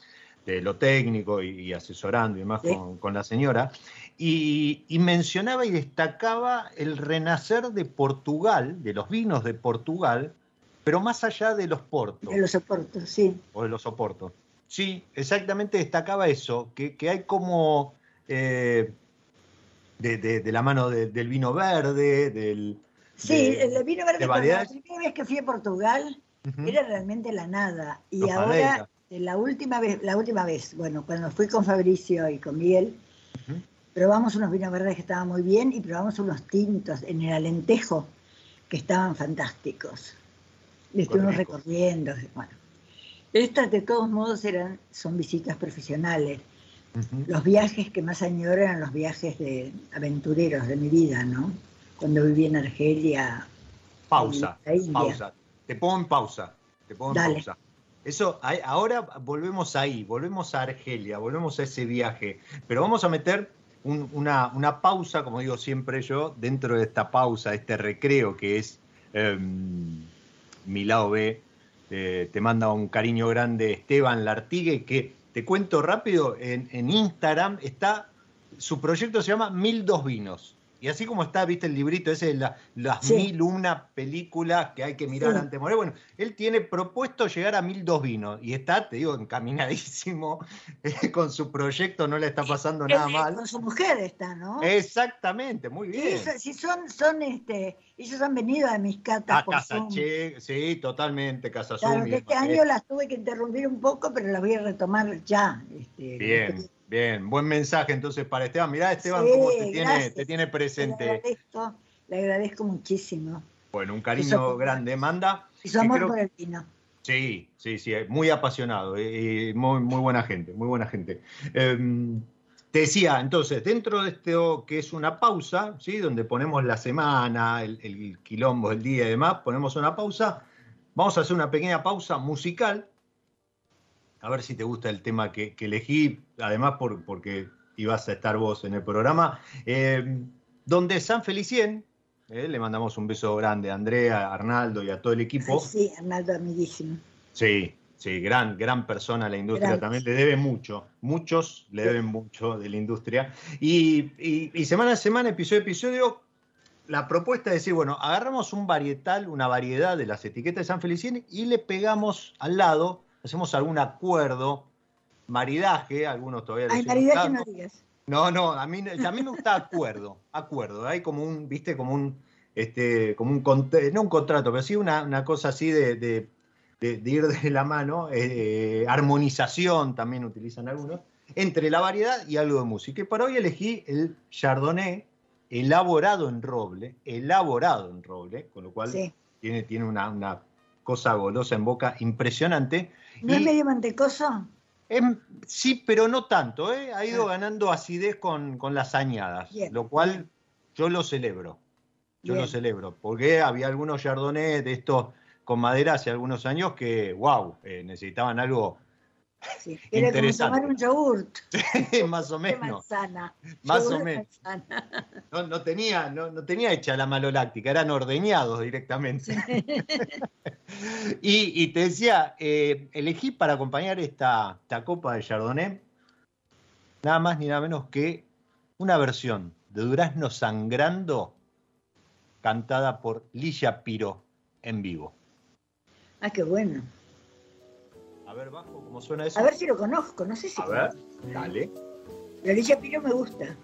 de lo técnico y, y asesorando y demás Sí. con, con la señora. Y, y mencionaba y destacaba el renacer de Portugal, de los vinos de Portugal, pero más allá de los portos De los Oportos, sí. o de los soportos. Sí, exactamente destacaba eso, que, que hay como eh, de, de- de la mano de- del vino verde, del... Sí, el vino verde, de cuando la primera vez que fui a Portugal, era realmente la nada. Y Los ahora, Madeira. la última vez, la última vez, bueno, cuando fui con Fabricio y con Miguel, probamos unos vinos verdes que estaban muy bien y probamos unos tintos en el Alentejo que estaban fantásticos. Y estuvimos recorriendo, bueno. Estas de todos modos eran, son visitas profesionales. Los viajes que más añoro eran los viajes de aventureros de mi vida, ¿no? Cuando viví en Argelia. Pausa, pausa. Te pongo en pausa. Te pongo en pausa. Eso, ahora volvemos ahí, volvemos a Argelia, volvemos a ese viaje, pero vamos a meter una, pausa, como digo siempre yo, dentro de esta pausa, este recreo que es em, mi lado B. Eh, te manda un cariño grande Esteban Lartigue, que te cuento rápido, en Instagram está, su proyecto se llama Mil Dos Vinos. Y así como está, viste el librito ese de las mil una películas que hay que mirar antes de morir. Bueno, él tiene propuesto llegar a mil dos vinos y está, te digo, encaminadísimo <laughs> eh, con su proyecto, no le está pasando nada mal. Con su mujer está, ¿no? Exactamente, muy bien. Sí, son, son este, ellos han venido a mis catas. A Casa sí, totalmente, Casa claro, este año las tuve que interrumpir un poco, pero las voy a retomar ya. Este, bien. Bien, buen mensaje entonces para Esteban. Mirá, Esteban, cómo te tiene, te tiene, presente. Le agradezco, le agradezco muchísimo. Bueno, un cariño grande, Manda. Y su amor por el vino. Sí, sí, sí, muy apasionado, y muy, muy buena gente, muy buena gente. Em, te decía, entonces, dentro de esto que es una pausa, ¿sí? donde ponemos la semana, el, el quilombo, el día y demás, ponemos una pausa, vamos a hacer una pequeña pausa musical a ver si te gusta el tema que, elegí, además por, porque ibas a estar vos en el programa, eh, donde San Felicien, eh, le mandamos un beso grande a Andrea, a Arnaldo y a todo el equipo. sí, Arnaldo, amiguísimo. Sí, sí, gran, gran persona la industria también, le debe mucho, muchos le deben mucho de la industria. Y, y, semana a semana, episodio a episodio, la propuesta es decir, bueno, agarramos un varietal, una variedad de las etiquetas de San Felicien y le pegamos al lado hacemos algún acuerdo, maridaje, algunos todavía... Ay, maridaje no digas. No, no, a mí, a mí me gusta acuerdo, <laughs> acuerdo. Hay como un, viste, como un, este, como un, no un contrato, pero sí una, cosa así de, ir de la mano, eh, armonización también utilizan algunos, entre la variedad y algo de música. Y para hoy elegí el Chardonnay elaborado en roble, elaborado en roble, con lo cual tiene, tiene una, una cosa golosa en boca impresionante. ¿No es medio mantecoso? sí, pero no tanto. ¿eh? Ha ido ah. ganando acidez con, las añadas, lo cual yo lo celebro. Yo lo celebro, porque había algunos chardonnays de estos con madera hace algunos años que, wow, eh, necesitaban algo Sí, era como tomar un yogurt. <laughs> más o menos. Más o menos. <laughs> No, tenía, no, tenía hecha la maloláctica, eran ordeñados directamente. <laughs> y, te decía, eh, elegí para acompañar esta, esta copa de Chardonnay nada más ni nada menos que una versión de Durazno Sangrando cantada por Ligia Piro en vivo. Ah, qué bueno. A ver, bajo, ¿cómo suena eso? A ver si lo conozco, no sé si. A ver, dale. La Ligia Piro me gusta.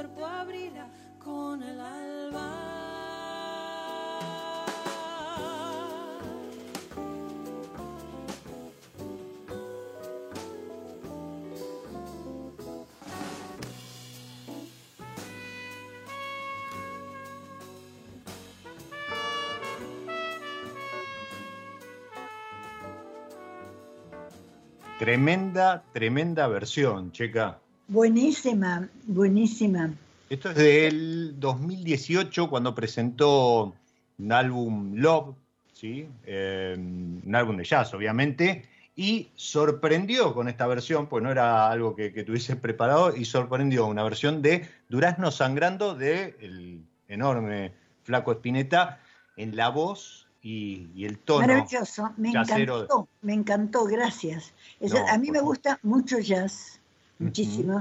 Cuerpo abrirá con el alba. Tremenda, tremenda versión, checa. Buenísima, buenísima. Esto es del 2018 cuando presentó un álbum Love, ¿sí? Eh, un álbum de jazz obviamente, y sorprendió con esta versión, pues no era algo que, que tuviese preparado, y sorprendió una versión de Durazno Sangrando de el enorme Flaco Espineta en la voz y, y el tono. Maravilloso, me encantó, me encantó, gracias. Es- No, a mí me gusta mucho jazz, muchísimo.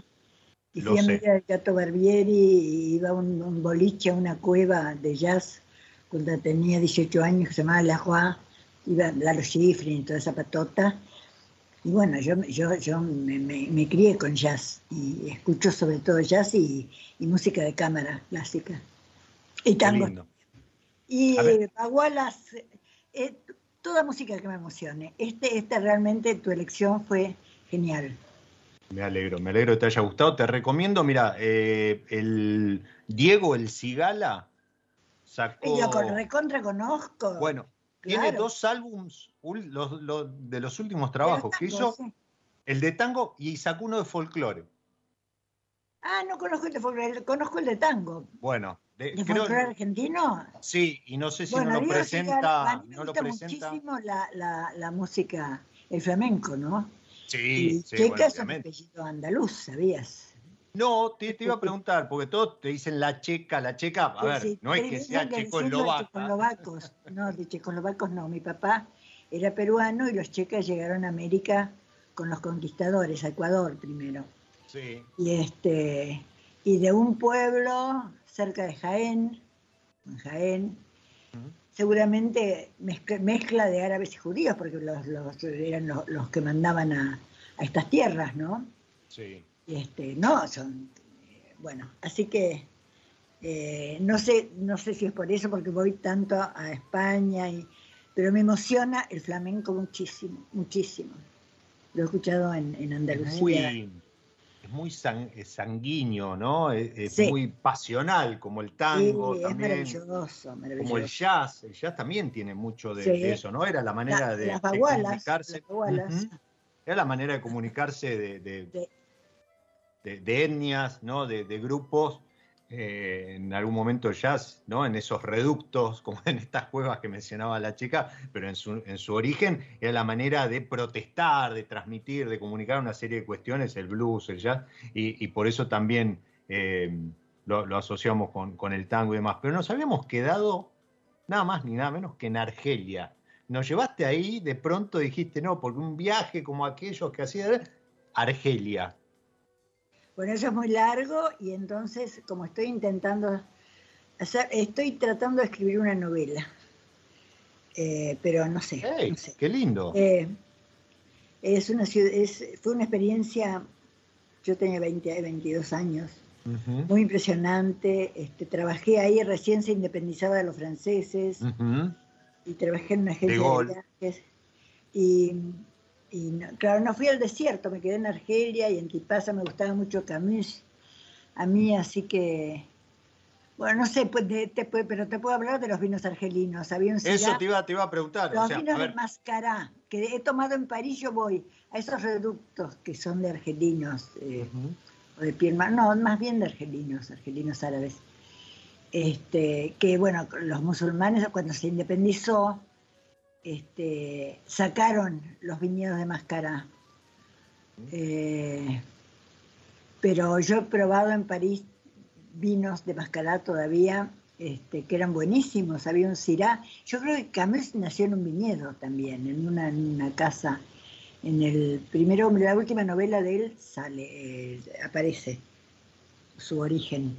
Y Lo fui sé. amiga del Gato Barbieri y iba a un, un boliche, a una cueva de jazz cuando tenía 18 años que se llamaba La Joie, iba a Lalo Schifrin y toda esa patota. Y bueno, yo, yo, yo me, me- me crié con jazz y escucho sobre todo jazz y, y música de cámara clásica. Y tango lindo. y A eh, Bagualas, eh, toda música que me emocione. Este, este realmente tu elección fue genial. Me alegro, me alegro que te haya gustado. Te recomiendo, mira, eh, el Diego El Cigala sacó. Y lo con, recontra conozco. Bueno, tiene dos álbums los- los- de los últimos trabajos que hizo, sí. el de tango y sacó uno de folclore. Ah, no conozco el de folclore, conozco el de tango. Bueno, de- ¿De creo- folclore argentino? sí, y no sé si bueno, no lo presenta, Cigala, a mí me no lo presenta. muchísimo la, la, la música, el flamenco, ¿no? Sí, sí, Checa bueno, es apellido andaluz, ¿sabías? No, te, te iba a preguntar, porque todos te dicen la checa, la checa. A ver, Sí, no es que sea checoslovacos. No, de checoslovacos no. Mi papá era peruano y los checas llegaron a América con los conquistadores, a Ecuador primero. Sí, Y este y de un pueblo cerca de Jaén, en Jaén. Seguramente mezcla, de árabes y judíos, porque los, los- eran los, los que mandaban a, a estas tierras, ¿no? sí. Este, no, son, bueno, así que eh, no sé, no sé si es por eso, porque voy tanto a España, y, pero me emociona el flamenco muchísimo, muchísimo. Lo he escuchado en, en Andalucía. muy, muy san- es sanguíneo, ¿no? Es, es Sí. muy pasional, como el Sí, tango es también. maravilloso, maravilloso. Como el jazz, el jazz también tiene mucho de, Sí. de eso, ¿no? Era la manera La- de, las de bagualas, comunicarse. las bagualas. Ujú. Era la manera de comunicarse de, de- De- de- de etnias, ¿no? De, de grupos. Eh, en algún momento jazz, ¿no? En esos reductos, <laughs> como en estas cuevas que mencionaba la chica, pero en su, en su origen era la manera de protestar, de transmitir, de comunicar una serie de cuestiones, el blues, el jazz, y, y por eso también eh, lo, lo asociamos con, con el tango y demás. Pero nos habíamos quedado nada más ni nada menos que en Argelia. Nos llevaste ahí, de pronto dijiste, no, porque un viaje como aquellos que hacía Argelia. Bueno, eso es muy largo y entonces, como estoy intentando hacer, estoy tratando de escribir una novela, Eh, pero no sé, ¡Ey! no sé. ¡Qué lindo! Eh, es una ciudad, es, fue una experiencia, yo tenía 20, 22 años, muy impresionante. Este, trabajé ahí, recién se independizaba de los franceses y trabajé en una agencia de, Gaulle. viajes. Y, y no- claro, no fui al desierto, me quedé en Argelia y en Tipasa me gustaba mucho Camus. A mí, así que, bueno, no sé, pues, de- te pero te puedo hablar de los vinos argelinos. Había un Eso te iba, te iba a preguntar. o los sea, vinos a de Mascará, que he tomado en París, yo voy a esos reductos que son de argelinos, eh, o de piel no, más bien de argelinos, argelinos árabes. Este, que bueno, los musulmanes cuando se independizó, este, sacaron los viñedos de Mascará. Eh, pero yo he probado en París vinos de Mascará todavía, este, que eran buenísimos. Había un Syrah. Yo creo que Camus nació en un viñedo también, en una, en una casa. En el primero la última novela de él sale, eh, aparece su origen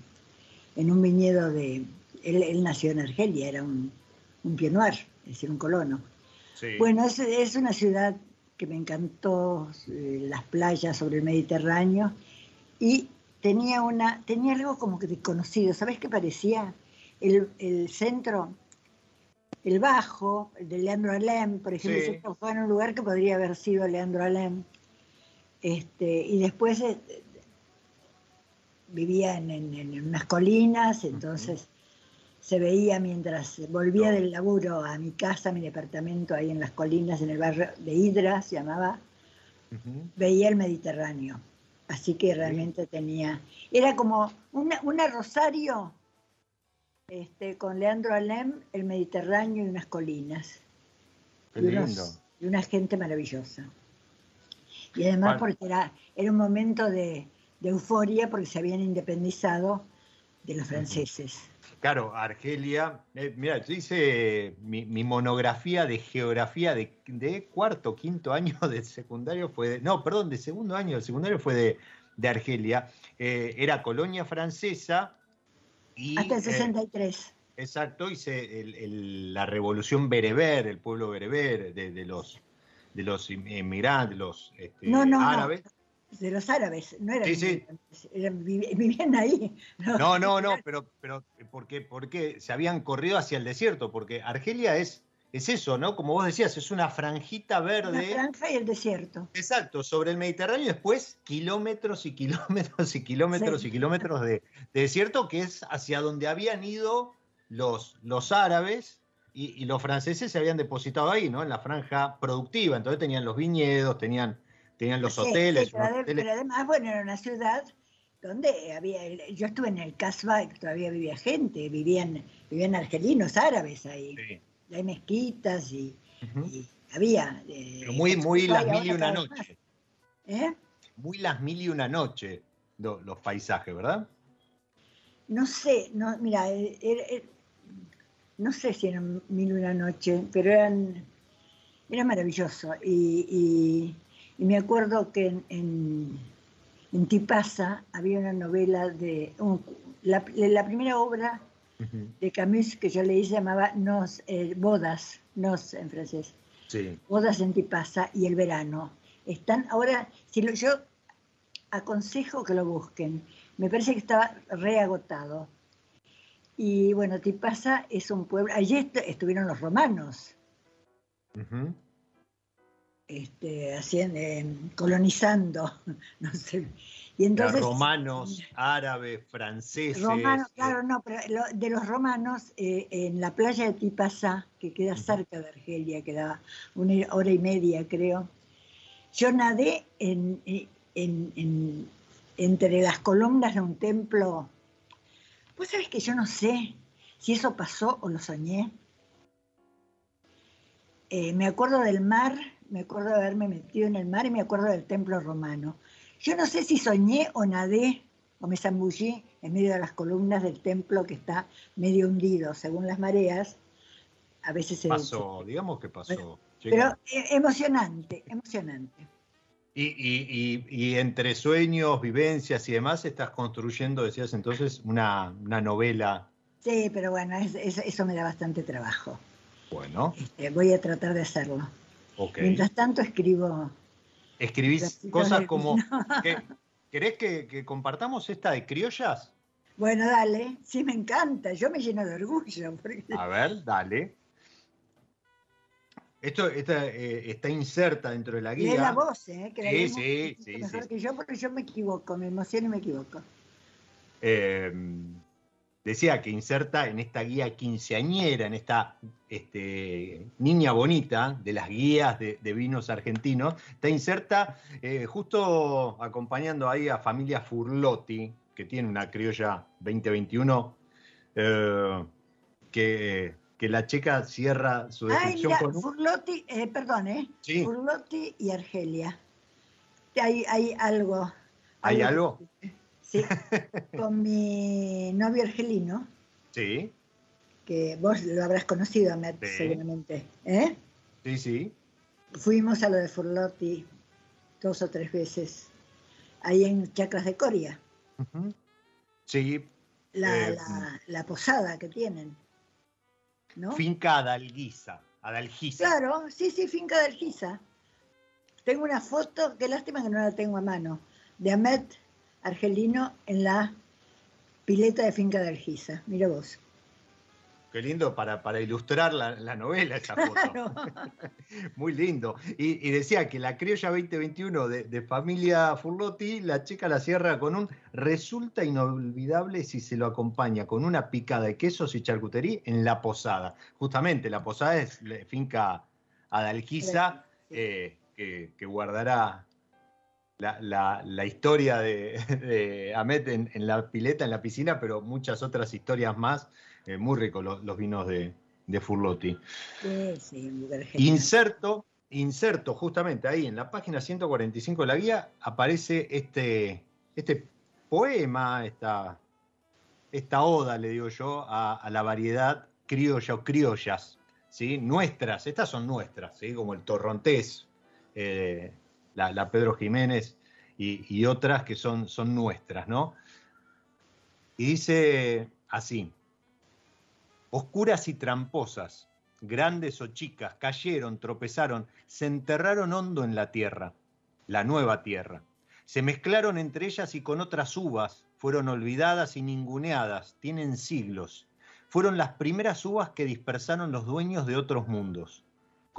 en un viñedo de. Él, él nació en Argelia, era un, un Pinot Noir, es decir, un colono. Sí. Bueno, es, es una ciudad que me encantó, eh, las playas sobre el Mediterráneo y tenía una, tenía algo como que desconocido. ¿Sabes qué parecía? El, el centro, el bajo, el de Leandro Alem, por ejemplo, Sí. fue en un lugar que podría haber sido Leandro Alem. Este, y después eh, vivía en, en- en unas colinas, entonces se veía mientras volvía del laburo a mi casa, a mi departamento ahí en las colinas, en el barrio de Hidra, se llamaba, veía el Mediterráneo. Así que realmente tenía. Era como una, una Rosario este, con Leandro Alem, el Mediterráneo y unas colinas. Qué y, unos- lindo. y una gente maravillosa. Y además Bueno. porque era, era un momento de, de euforia porque se habían independizado de los franceses. Claro, Argelia. eh, mira, yo hice mi, mi monografía de geografía de, de cuarto, quinto año <laughs> del secundario fue de, no, perdón, de segundo año del secundario fue de, de Argelia. Eh, era colonia francesa y Hasta el eh, 63. exacto, hice el- el- la revolución bereber, el pueblo bereber de, de los de los inmigrantes, los este, no, no, árabes. no. De los árabes, no eran Sí, sí. eran- vivían ahí. <laughs> No, no, no, pero, pero porque, porque se habían corrido hacia el desierto, porque Argelia es, es eso, ¿no? Como vos decías, es una franjita La verde. franja y el desierto. Exacto, sobre el Mediterráneo y después kilómetros y kilómetros y kilómetros Sí. y kilómetros de, de desierto, que es hacia donde habían ido los, los árabes y, y los franceses se habían depositado ahí, ¿no? En la franja productiva. Entonces tenían los viñedos, tenían, tenían los Sí, hoteles. sí, pero, unos ade- hoteles- pero además, bueno, era una ciudad donde había, yo estuve en el Casbah, todavía vivía gente, vivían, vivían argelinos, árabes ahí, Sí. Hay mezquitas y, Ujú. y había. eh, Pero muy, muy las mil y una noche. ¿Eh? Muy las mil y una noche lo- los paisajes, ¿verdad? No sé, no, mira, eh, era- no sé si eran mil y una noche, pero eran, era maravilloso. Y, y- y me acuerdo que en, en, en Tipasa había una novela de, un- la, la primera obra de Camus que yo leí se llamaba Nos, eh, Bodas, Nos en francés, Sí. Bodas en Tipasa y El Verano. Están ahora, si lo, yo aconsejo que lo busquen. Me parece que estaba reagotado. Y bueno, Tipasa es un pueblo. Allí est- estuvieron los romanos, Ujú. Este, haciendo, eh, colonizando, <laughs> no sé. Y entonces. romanos, árabes, franceses. Romanos, eh, claro, no, pero lo- de los romanos, eh, en la playa de Tipasa, que queda cerca de Argelia, queda una hora y media, creo. Yo nadé en, en- en- entre las columnas de un templo. Vos sabés que yo no sé si eso pasó o lo soñé. Eh, me acuerdo del mar, me acuerdo de haberme metido en el mar y me acuerdo del templo romano. Yo no sé si soñé o nadé o me zambullí en medio de las columnas del templo que está medio hundido según las mareas. A veces se... pasó, digamos que pasó. Pero eh, emocionante, emocionante. Y, y- y- y entre sueños, vivencias y demás, estás construyendo, decías entonces, una, una novela. Sí, pero bueno, es- es- eso me da bastante trabajo. Bueno, Este, voy a tratar de hacerlo. Mientras tanto escribo... Escribís cosas de- como. <laughs> ¿qué- ¿Querés que, que compartamos esta de criollas? Bueno, dale, sí me encanta, yo me lleno de orgullo. Porque... A ver, dale. Esto esta, eh, está inserta dentro de la guía. la voz, ¿eh? Que la Sí, sí, mejor sí. que yo, porque yo me equivoco, me emociono y me equivoco. Eh, decía que inserta en esta guía quinceañera, en esta este, niña bonita de las guías de, de vinos argentinos, está inserta eh, justo acompañando ahí a familia Furlotti, que tiene una criolla 2021, eh, que, que la checa cierra su Ay, descripción mira, con. Furlotti, eh, perdón, ¿eh? Sí. Furlotti y Argelia. Hay, hay algo. ¿Hay algo? Sí, <laughs> con mi novio argelino, Sí, que vos lo habrás conocido, Met, Sí. seguramente. ¿eh? sí, sí. Fuimos a lo de Furlotti dos o tres veces, ahí en Chacras de Coria. Sí, la, Eh, la- la posada que tienen. ¿no? finca Adalguisa, Adalgisa. Claro, sí, sí, finca Alquiza. Tengo una foto, qué lástima que no la tengo a mano, de Amet argelino en la pileta de finca de Argisa. Mira vos. Qué lindo para, para ilustrar la, la novela esa foto. Claro. <laughs> Muy lindo. Y, y decía que la criolla 2021 de, de familia Furlotti, la chica la cierra con un resulta inolvidable si se lo acompaña con una picada de quesos y charcutería en la posada. Justamente, la posada es la finca Adalquiza, eh, que, que guardará la, la- la historia de, <laughs> de Ahmed en, en la pileta, en la piscina, pero muchas otras historias más. Eh, muy ricos los, los vinos de, de Furlotti. Sí, sí. Inserto, inserto justamente ahí en la página 145 de la guía aparece este, este poema, esta, esta oda, le digo yo, a, a la variedad criolla o criollas, ¿sí? Nuestras, estas son nuestras, ¿sí? Como el torrontés, eh, la, Pedro Jiménez y, y otras que son, son nuestras, ¿no? Y dice así, oscuras y tramposas, grandes o chicas, cayeron, tropezaron, se enterraron hondo en la tierra, la nueva tierra. Se mezclaron entre ellas y con otras uvas, fueron olvidadas y ninguneadas, tienen siglos. Fueron las primeras uvas que dispersaron los dueños de otros mundos,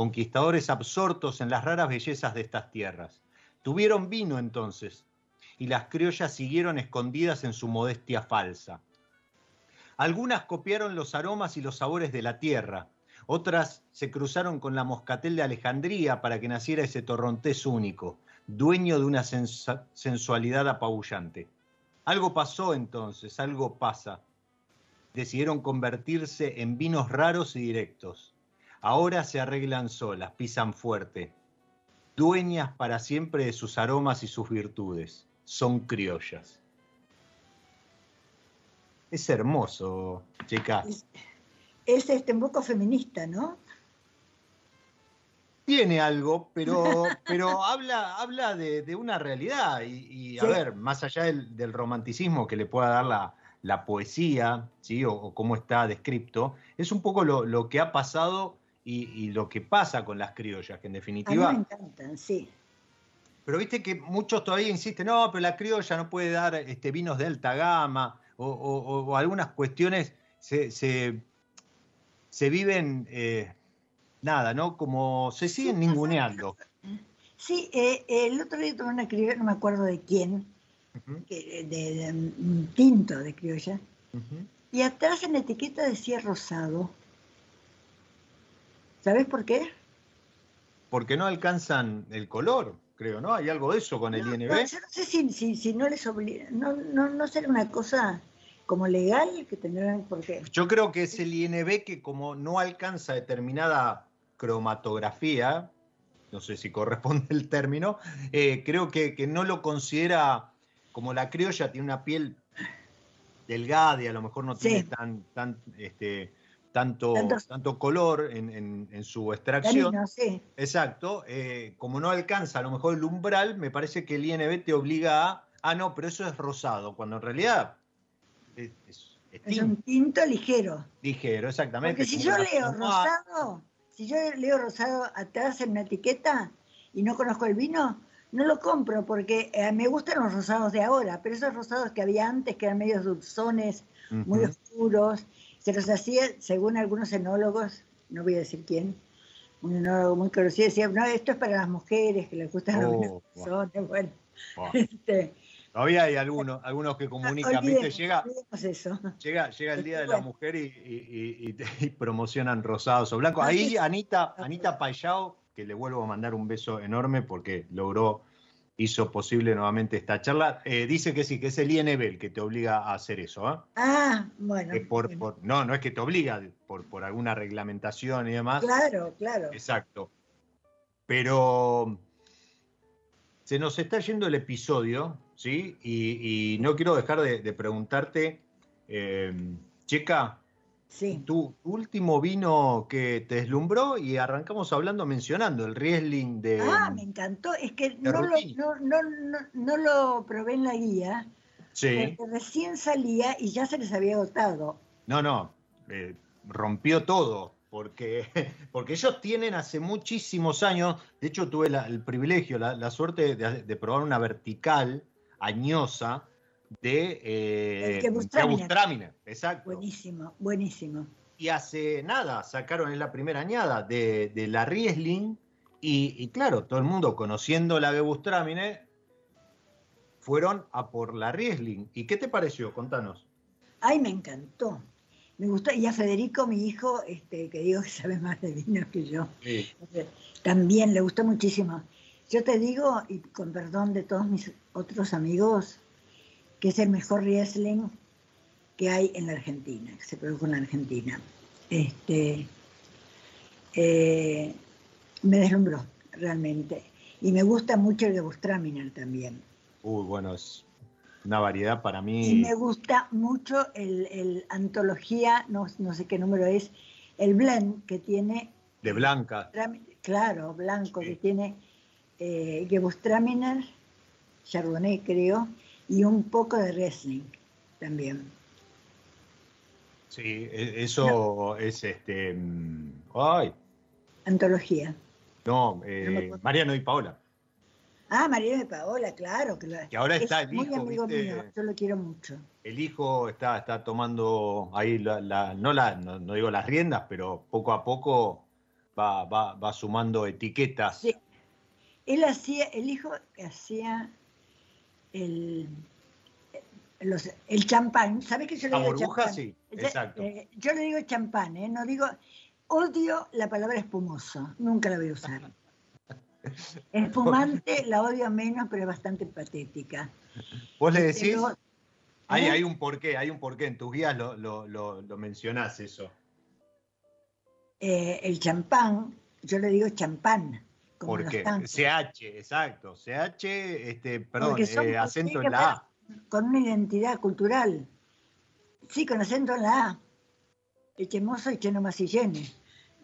conquistadores absortos en las raras bellezas de estas tierras. Tuvieron vino entonces, y las criollas siguieron escondidas en su modestia falsa. Algunas copiaron los aromas y los sabores de la tierra, otras se cruzaron con la moscatel de Alejandría para que naciera ese torrontés único, dueño de una sensualidad apabullante. Algo pasó entonces, algo pasa. Decidieron convertirse en vinos raros y directos. Ahora se arreglan solas, pisan fuerte. Dueñas para siempre de sus aromas y sus virtudes. Son criollas. Es hermoso, chica. Es, es este, un poco feminista, ¿no? Tiene algo, pero, <laughs> pero habla, habla de, de una realidad. Y, y, a Sí. ver, más allá del, del romanticismo que le pueda dar la, la poesía, ¿sí? O, o cómo está descrito, es un poco lo, lo que ha pasado y, y lo que pasa con las criollas, que en A mí definitiva. me encantan, sí. Pero viste que muchos todavía insisten, no, pero la criolla no puede dar este, vinos de alta gama, o, o- o algunas cuestiones se, se, se viven, eh, nada, ¿no? Como se siguen ninguneando. Sí, eh, el otro día tomé una criolla, no me acuerdo de quién, de, de un tinto de criolla, y atrás en la etiqueta decía rosado. ¿Sabes por qué? Porque no alcanzan el color, creo, ¿no? Hay algo de eso con el No, INB. no, yo no sé si, si, si no les obliga, no, no, no será una cosa como legal que tendrán, porque Yo creo que es el INB que como no alcanza determinada cromatografía, no sé si corresponde el término, eh, creo que, que no lo considera, como la criolla tiene una piel delgada y a lo mejor no Sí. tiene tan, tan, este, tanto, Tantos- tanto color en, en- en su extracción. Sí. Exacto, eh, como no alcanza a lo mejor el umbral, me parece que el INB te obliga a, ah, no, pero eso es rosado, cuando en realidad es, es- es Es un tinto, ligero. ligero, exactamente. Porque si yo leo rosado, si yo leo rosado atrás en una etiqueta y no conozco el vino, no lo compro porque eh, me gustan los rosados de ahora, pero esos rosados que había antes, que eran medios dulzones, muy oscuros, se los hacía, según algunos enólogos, no voy a decir quién, un enólogo muy conocido decía, no, esto es para las mujeres que les gustan los Oh, vinos dulzones, bueno, <laughs> este, Todavía hay algunos, algunos que comunican, ¿viste? Llega, eso. llega, llega el <laughs> Día de la. Mujer y, y- y- promocionan rosados o blancos. Ahí Así es. Anita, Anita Payao, que le vuelvo a mandar un beso enorme porque logró, hizo posible nuevamente esta charla, eh, dice que sí, que es el INB el que te obliga a hacer eso. ¿eh? Ah, bueno. Que por, bueno. por- no, no es que te obliga por, por alguna reglamentación y demás. Claro, claro. Exacto. Pero se nos está yendo el episodio, ¿sí? Y, y no quiero dejar de, de preguntarte, eh, Checa, Sí. tu último vino que te deslumbró y arrancamos hablando, mencionando el Riesling de... Ah, me encantó. Es que no lo, no, no, no, no lo probé en la guía, sí, porque recién salía y ya se les había agotado. no, no, eh, rompió todo. Porque, <laughs> porque ellos tienen hace muchísimos años, de hecho tuve la- el privilegio, la, la suerte de, de probar una vertical añosa de, eh, exacto. Buenísimo, buenísimo. Y hace nada sacaron en la primera añada de, de la Riesling y, y claro, todo el mundo conociendo la Gebustraminer fueron a por la Riesling. ¿Y qué te pareció? Contanos. Ay, me encantó. Me gustó. Y a Federico, mi hijo, este, que digo que sabe más de vino que yo, también le gustó muchísimo. Yo te digo, y con perdón de todos mis otros amigos, que es el mejor Riesling que hay en la Argentina, que se produjo en la Argentina. Este, eh, me deslumbró, realmente. Y me gusta mucho el de Bustraminer también. Uy, bueno, es una variedad para mí. Y me gusta mucho el, el antología, no, no sé qué número es, el blend que tiene, De blanca. claro, blanco, Sí. que tiene eh, Gewürztraminer, Chardonnay creo, y un poco de Riesling también. Sí, e- eso es este. mm, Ay, Antología. no, eh, No. Mariano y Paola. Ah, María de Paola, claro. Que, la- Que ahora es está el muy hijo, amigo ¿viste? mío, yo lo quiero mucho. El hijo está, está tomando ahí, la, la- no, la, no, no digo las riendas, pero poco a poco va, va, va sumando etiquetas. Sí. Él hacía, el hijo hacía el, los, el champán. ¿Sabes que yo le La digo burbuja, champán? sí, exacto. eh, yo le digo champán, ¿eh? no digo, odio la palabra espumoso, nunca la voy a usar. <laughs> Espumante la odio menos, pero es bastante patética. Vos le decís, Pero, hay, ¿eh? hay un porqué, hay un porqué, en tus guías lo, lo, lo, lo mencionás eso. eh, el champán, yo le digo champán. Porque. CH, exacto, CH, este, perdón, eh, acento en la A. con una identidad cultural. Sí, con acento en la A. Echemoso y cheno masillene,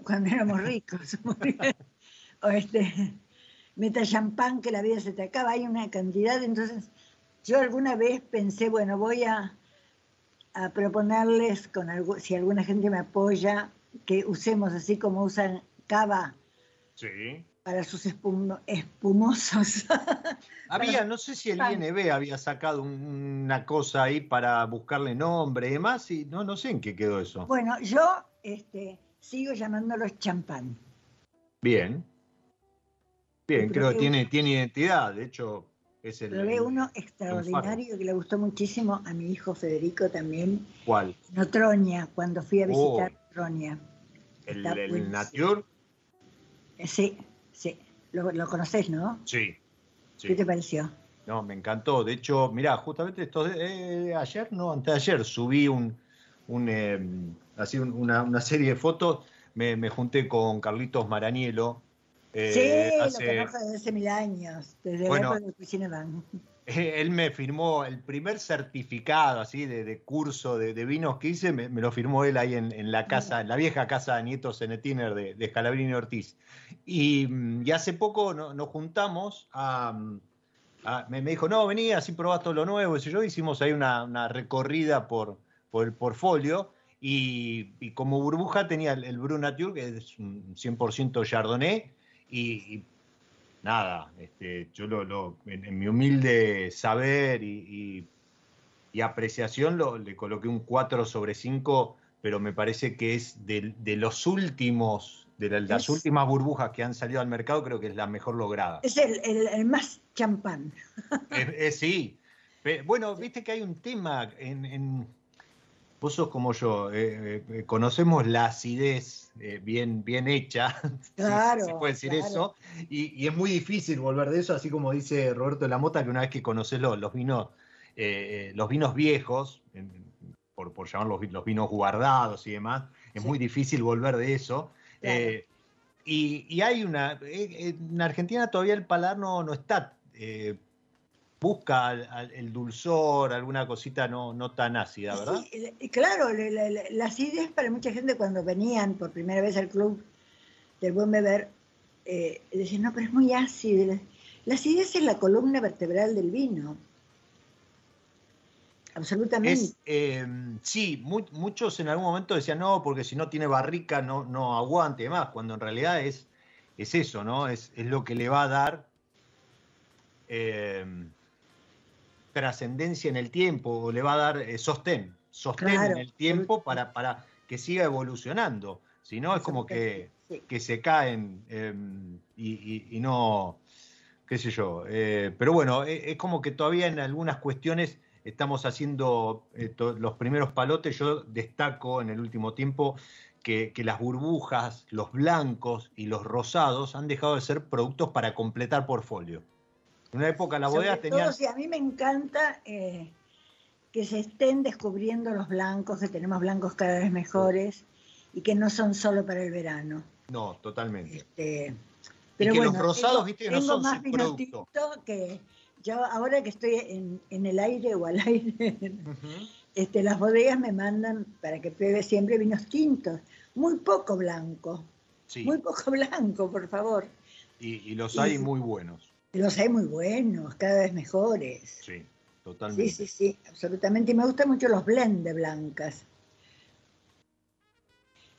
cuando éramos <laughs> ricos. <laughs> o este, meta champán que la vida se te acaba. Hay una cantidad, entonces yo alguna vez pensé, bueno, voy a, a proponerles, con algo, si alguna gente me apoya, que usemos así como usan cava Sí. Para sus espum- espumosos. <laughs> Había, no sé si el. INB había sacado un- una cosa ahí para buscarle nombre y demás, y no, no sé en qué quedó eso. Bueno, yo este, sigo llamándolos champán. Bien. Bien, creo que tiene, tiene identidad, de hecho es el... Probé el- uno extraordinario que le gustó muchísimo a mi hijo Federico también, ¿Cuál? en Otroña, cuando fui a visitar Oh. Otroña. ¿El, el. Nature? Eh, Sí, sí, lo, lo conocés, ¿no? Sí. sí. ¿Qué te pareció? No, me encantó. De hecho, mirá, justamente esto de- eh, ayer, no, antes de ayer, subí un, un, eh, así un- una, una serie de fotos. Me, me junté con Carlitos Maranielo. eh, sí, hace- lo conozco desde hace mil años, desde Bueno. la época de Cuisine Van. <laughs> Él me firmó el primer certificado así de, de curso de, de vinos que hice, me, lo firmó él ahí en, en la casa, en la vieja casa de Nieto Cenetiner de, de Scalabrini Ortiz. Y, mm, y hace poco no- nos juntamos mm, me, dijo, no, vení, así probás todo lo nuevo. Y yo hicimos ahí una, una recorrida por, por el portfolio. Y, como burbuja tenía el, el que es un 100% Chardonnay, y nada, este, yo lo, lo- en, en mi humilde saber y, y- y apreciación lo, le coloqué un 4 sobre 5, pero me parece que es de, de los últimos, de la- las Es- últimas burbujas que han salido al mercado, creo que es la mejor lograda. Es el, el- el más champán. Sí. Bueno, viste que hay un tema en... en- vos sos como yo, eh, eh, conocemos la acidez eh, bien, bien hecha, <laughs> si- Claro, si se puede decir claro. eso, y, y es muy difícil volver de eso, así como dice Roberto de la Mota, que una vez que conoces los, los vinos, eh, los vinos viejos, por, por llamar los, vi- los vinos guardados y demás, es Sí. muy difícil volver de eso. Claro. Eh, y, y hay una. eh, En Argentina todavía el paladar no, no está. Eh, busca al- al- el dulzor, alguna cosita no, no tan ácida, ¿verdad? Sí, el- y claro, la, la- la- la acidez para mucha gente cuando venían por primera vez al club del buen beber, eh, decían, no, pero es muy ácido. La, acidez es la columna vertebral del vino. Absolutamente. Es, eh, sí, mu- muchos en algún momento decían no, porque si no tiene barrica no, no aguante y demás, cuando en realidad es, es eso, ¿no? Es, es lo que le va a dar. eh, trascendencia en el tiempo, o le va a dar eh, sostén, sostén Claro, en el tiempo para, para que siga evolucionando. Si no, es como que, Sí. que se caen em, y, y- y no, qué sé yo. eh, pero bueno, e- es, como que todavía en algunas cuestiones estamos haciendo eh, los primeros palotes. Yo destaco en el último tiempo que, que las burbujas, los blancos y los rosados han dejado de ser productos para completar portfolio. En una época las bodegas tenían... todo, sí, a mí me encanta eh, que se estén descubriendo los blancos, que tenemos blancos cada vez mejores y que no son solo para el verano. No, totalmente. Este, que pero los bueno, rosados, tengo- viste, que no son más tinto que yo ahora que estoy en, en el aire o al <laughs> aire, este, las bodegas me mandan para que pruebe siempre vinos tintos, muy poco blanco, Sí, muy poco <laughs> blanco, por favor. y, y los hay y- muy buenos. Los hay muy buenos, cada vez mejores. Sí, Sí, totalmente. sí, sí, absolutamente. Y me gustan mucho los blend de blancas.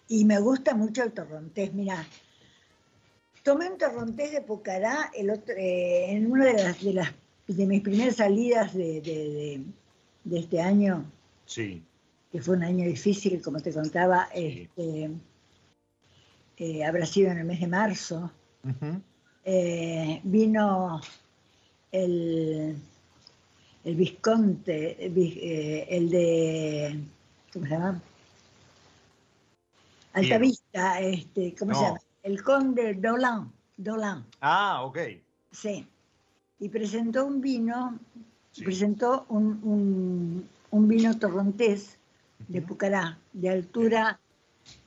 Y me gusta mucho el torrontés. Mira, tomé un torrontés de Pucará el otro, eh, en una de las, de las de mis primeras salidas de, de- de- de este año, Sí, que fue un año difícil, como te contaba, Sí. este, eh, habrá sido en el mes de marzo. Ujú. Eh, vino el, el Visconte, el, vi- eh, el de, ¿cómo se llama? Altavista, este, ¿cómo se llama? El conde Dolan, Dolan, Ah, ok. sí. Y presentó un vino, Sí. presentó un, un- un vino torrontés de Pucará, de altura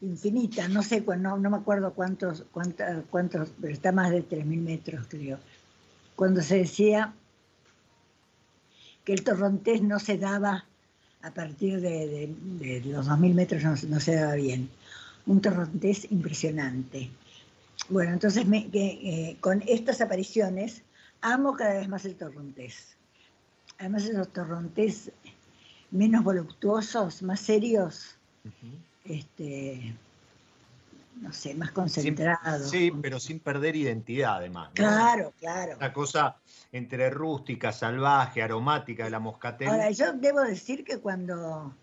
infinita, no sé, no, no me acuerdo cuántos, cuánta- cuántos, pero está más de 3.000 metros, creo. Cuando se decía que el torrontés no se daba a partir de, de- de los 2.000 metros, no, no se daba bien. Un torrontés impresionante. Bueno, entonces eh, con estas apariciones amo cada vez más el torrontés. Además, los torrontés menos voluptuosos, más serios. Este, no sé, más concentrados. sí, pero sin perder identidad, además. ¿no? Claro, claro. Una cosa entre rústica, salvaje, aromática de la moscatel. Ahora, yo debo decir que cuando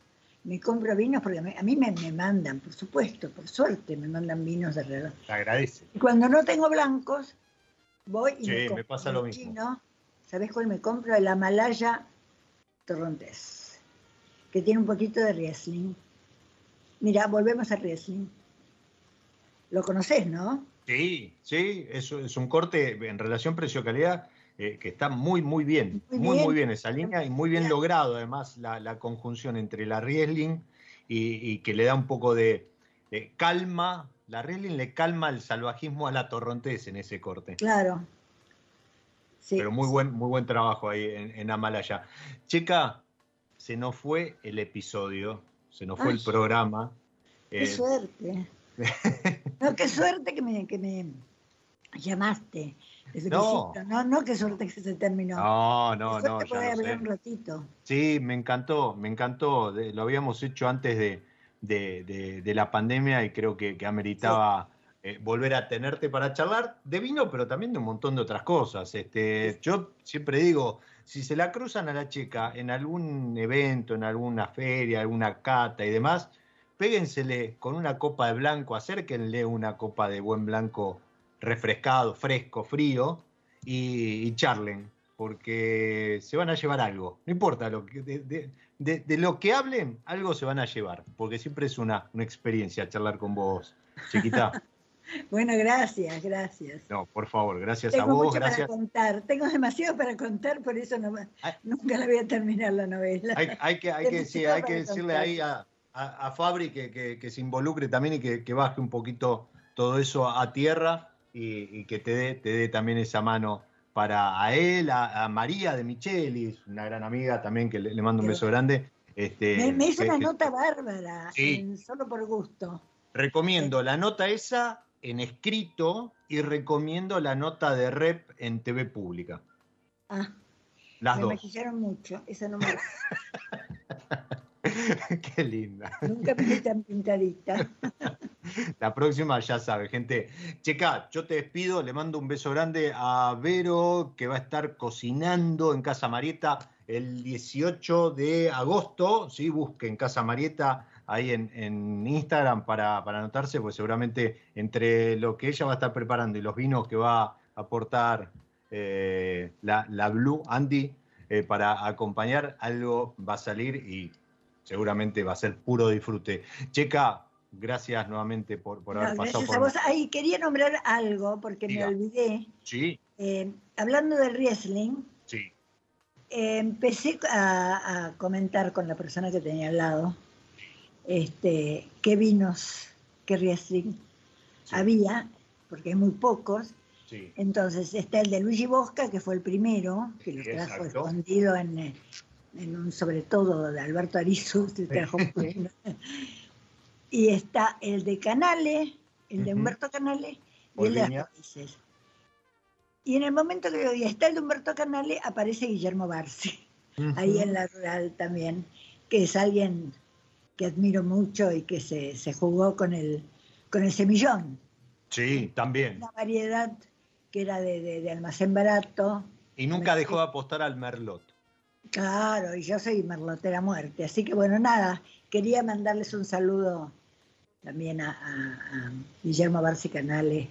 me compro vinos, porque a mí, me, me mandan, por supuesto, por suerte, me mandan vinos de reloj. Te agradece. Y cuando no tengo blancos, voy y Sí, me, me compro pasa lo mismo. chino. ¿Sabes cuál me compro? El Amalaya Torrontés, que tiene un poquito de Riesling. Mira, volvemos a Riesling. Lo conoces, ¿no? Sí, sí, es, es un corte en relación precio-calidad eh, que está muy, muy bien. Muy Muy, bien. muy bien esa línea y muy bien Claro. logrado, además, la, la conjunción entre la Riesling y, y que le da un poco de, de calma. La Riesling le calma el salvajismo a la Torrontés en ese corte. Claro. Sí. Pero muy buen, muy buen trabajo ahí en, en Amalaya. Chica, se nos fue el episodio, se nos fue Ay. el programa. Qué Eh, suerte. <laughs> No, qué suerte que me, que me llamaste. Te No. no, no, qué suerte que se terminó. no, no, no, ya sé. un ratito. Sí, me encantó, me encantó. De- lo habíamos hecho antes de, de- de- de la pandemia y creo que, que ameritaba eh, volver a tenerte para charlar de vino, pero también de un montón de otras cosas. Este, yo siempre digo, si se la cruzan a la chica en algún evento, en alguna feria, alguna cata y demás, péguensele con una copa de blanco, acérquenle una copa de buen blanco refrescado, fresco, frío y, charlen, porque se van a llevar algo. No importa lo que, de, lo que hablen, algo se van a llevar, porque siempre es una experiencia charlar con vos, chiquita. <laughs> <laughs> Bueno, gracias, gracias. No, por favor, gracias a Tengo vos, mucho gracias. para contar. Tengo demasiado para contar, por eso no, nunca la voy a terminar la novela. Hay, hay que, hay <laughs> que, sí, Demasiado hay que para decirle contar. ahí a, a- a Fabri que, que- que se involucre también y que, que baje un poquito todo eso a tierra y, y que te dé, te dé también esa mano para a él, a, a María de Michelis, una gran amiga también que le, le mando un beso grande. Este, me, me hizo una nota bárbara, Sí. en- solo por gusto. Recomiendo la nota esa en escrito y recomiendo la nota de rep en TV pública. Ah, Las me dos. maquillaron mucho, esa no me. <laughs> Qué linda. Nunca me tan pintadita. <laughs> La próxima ya sabe, gente. Checa, yo te despido, le mando un beso grande a Vero, que va a estar cocinando en Casa Marieta el 18 de agosto, ¿sí? busquen Casa Marieta ahí en, en Instagram para, para, anotarse, pues seguramente entre lo que ella va a estar preparando y los vinos que va a aportar eh, la, la, Blue Andy eh, para acompañar, algo va a salir y seguramente va a ser puro disfrute. Checa, gracias nuevamente por, por haber no, pasado por... A vos. Ahí quería nombrar algo porque Diga. me olvidé. Sí. Eh, hablando del Riesling, sí. empecé a, a, comentar con la persona que tenía al lado este, qué vinos, qué Riesling sí. había, porque hay muy pocos. Sí. Entonces está el de Luigi Bosca, que fue el primero, que lo trajo Exacto. escondido en, en, un sobre todo de Alberto Arizu, se trajo y está el de Canale, el de Humberto Canale, y el de las países. Y en el momento que está el de Humberto Canale, aparece Guillermo Barsi, uh -huh. ahí en la rural también, que es alguien que admiro mucho y que se, se jugó con el, con el semillón. Sí, también. Una variedad que era de, de, de almacén barato. Y nunca dejó de apostar al merlot. Claro, y yo soy merlotera muerte. Así que bueno, nada, quería mandarles un saludo también a, a, a Guillermo Barci Canales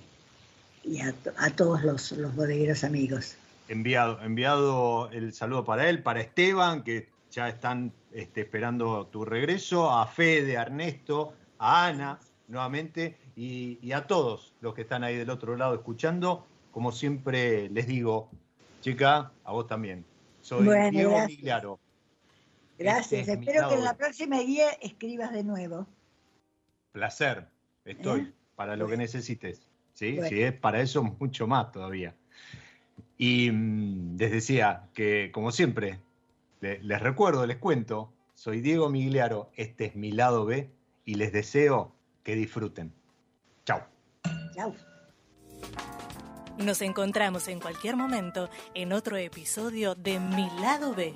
y a, a todos los, los, bodegueros amigos. Enviado, enviado el saludo para él, para Esteban, que ya están este, esperando tu regreso, a Fede, a Ernesto, a Ana, nuevamente, y, y, a todos los que están ahí del otro lado escuchando. Como siempre les digo, chica, a vos también. Soy bueno, Diego gracias. Gracias, Este es espero que en la próxima guía escribas de nuevo. Placer, estoy ¿Eh? para lo que necesites. ¿sí? Bueno. Si es para eso, <laughs> mucho más todavía. Y mm, les decía que, como siempre, le- les recuerdo, les cuento, soy Diego Migliaro, este es mi lado B y les deseo que disfruten. Chao. Chao. Nos encontramos en cualquier momento en otro episodio de Mi lado B.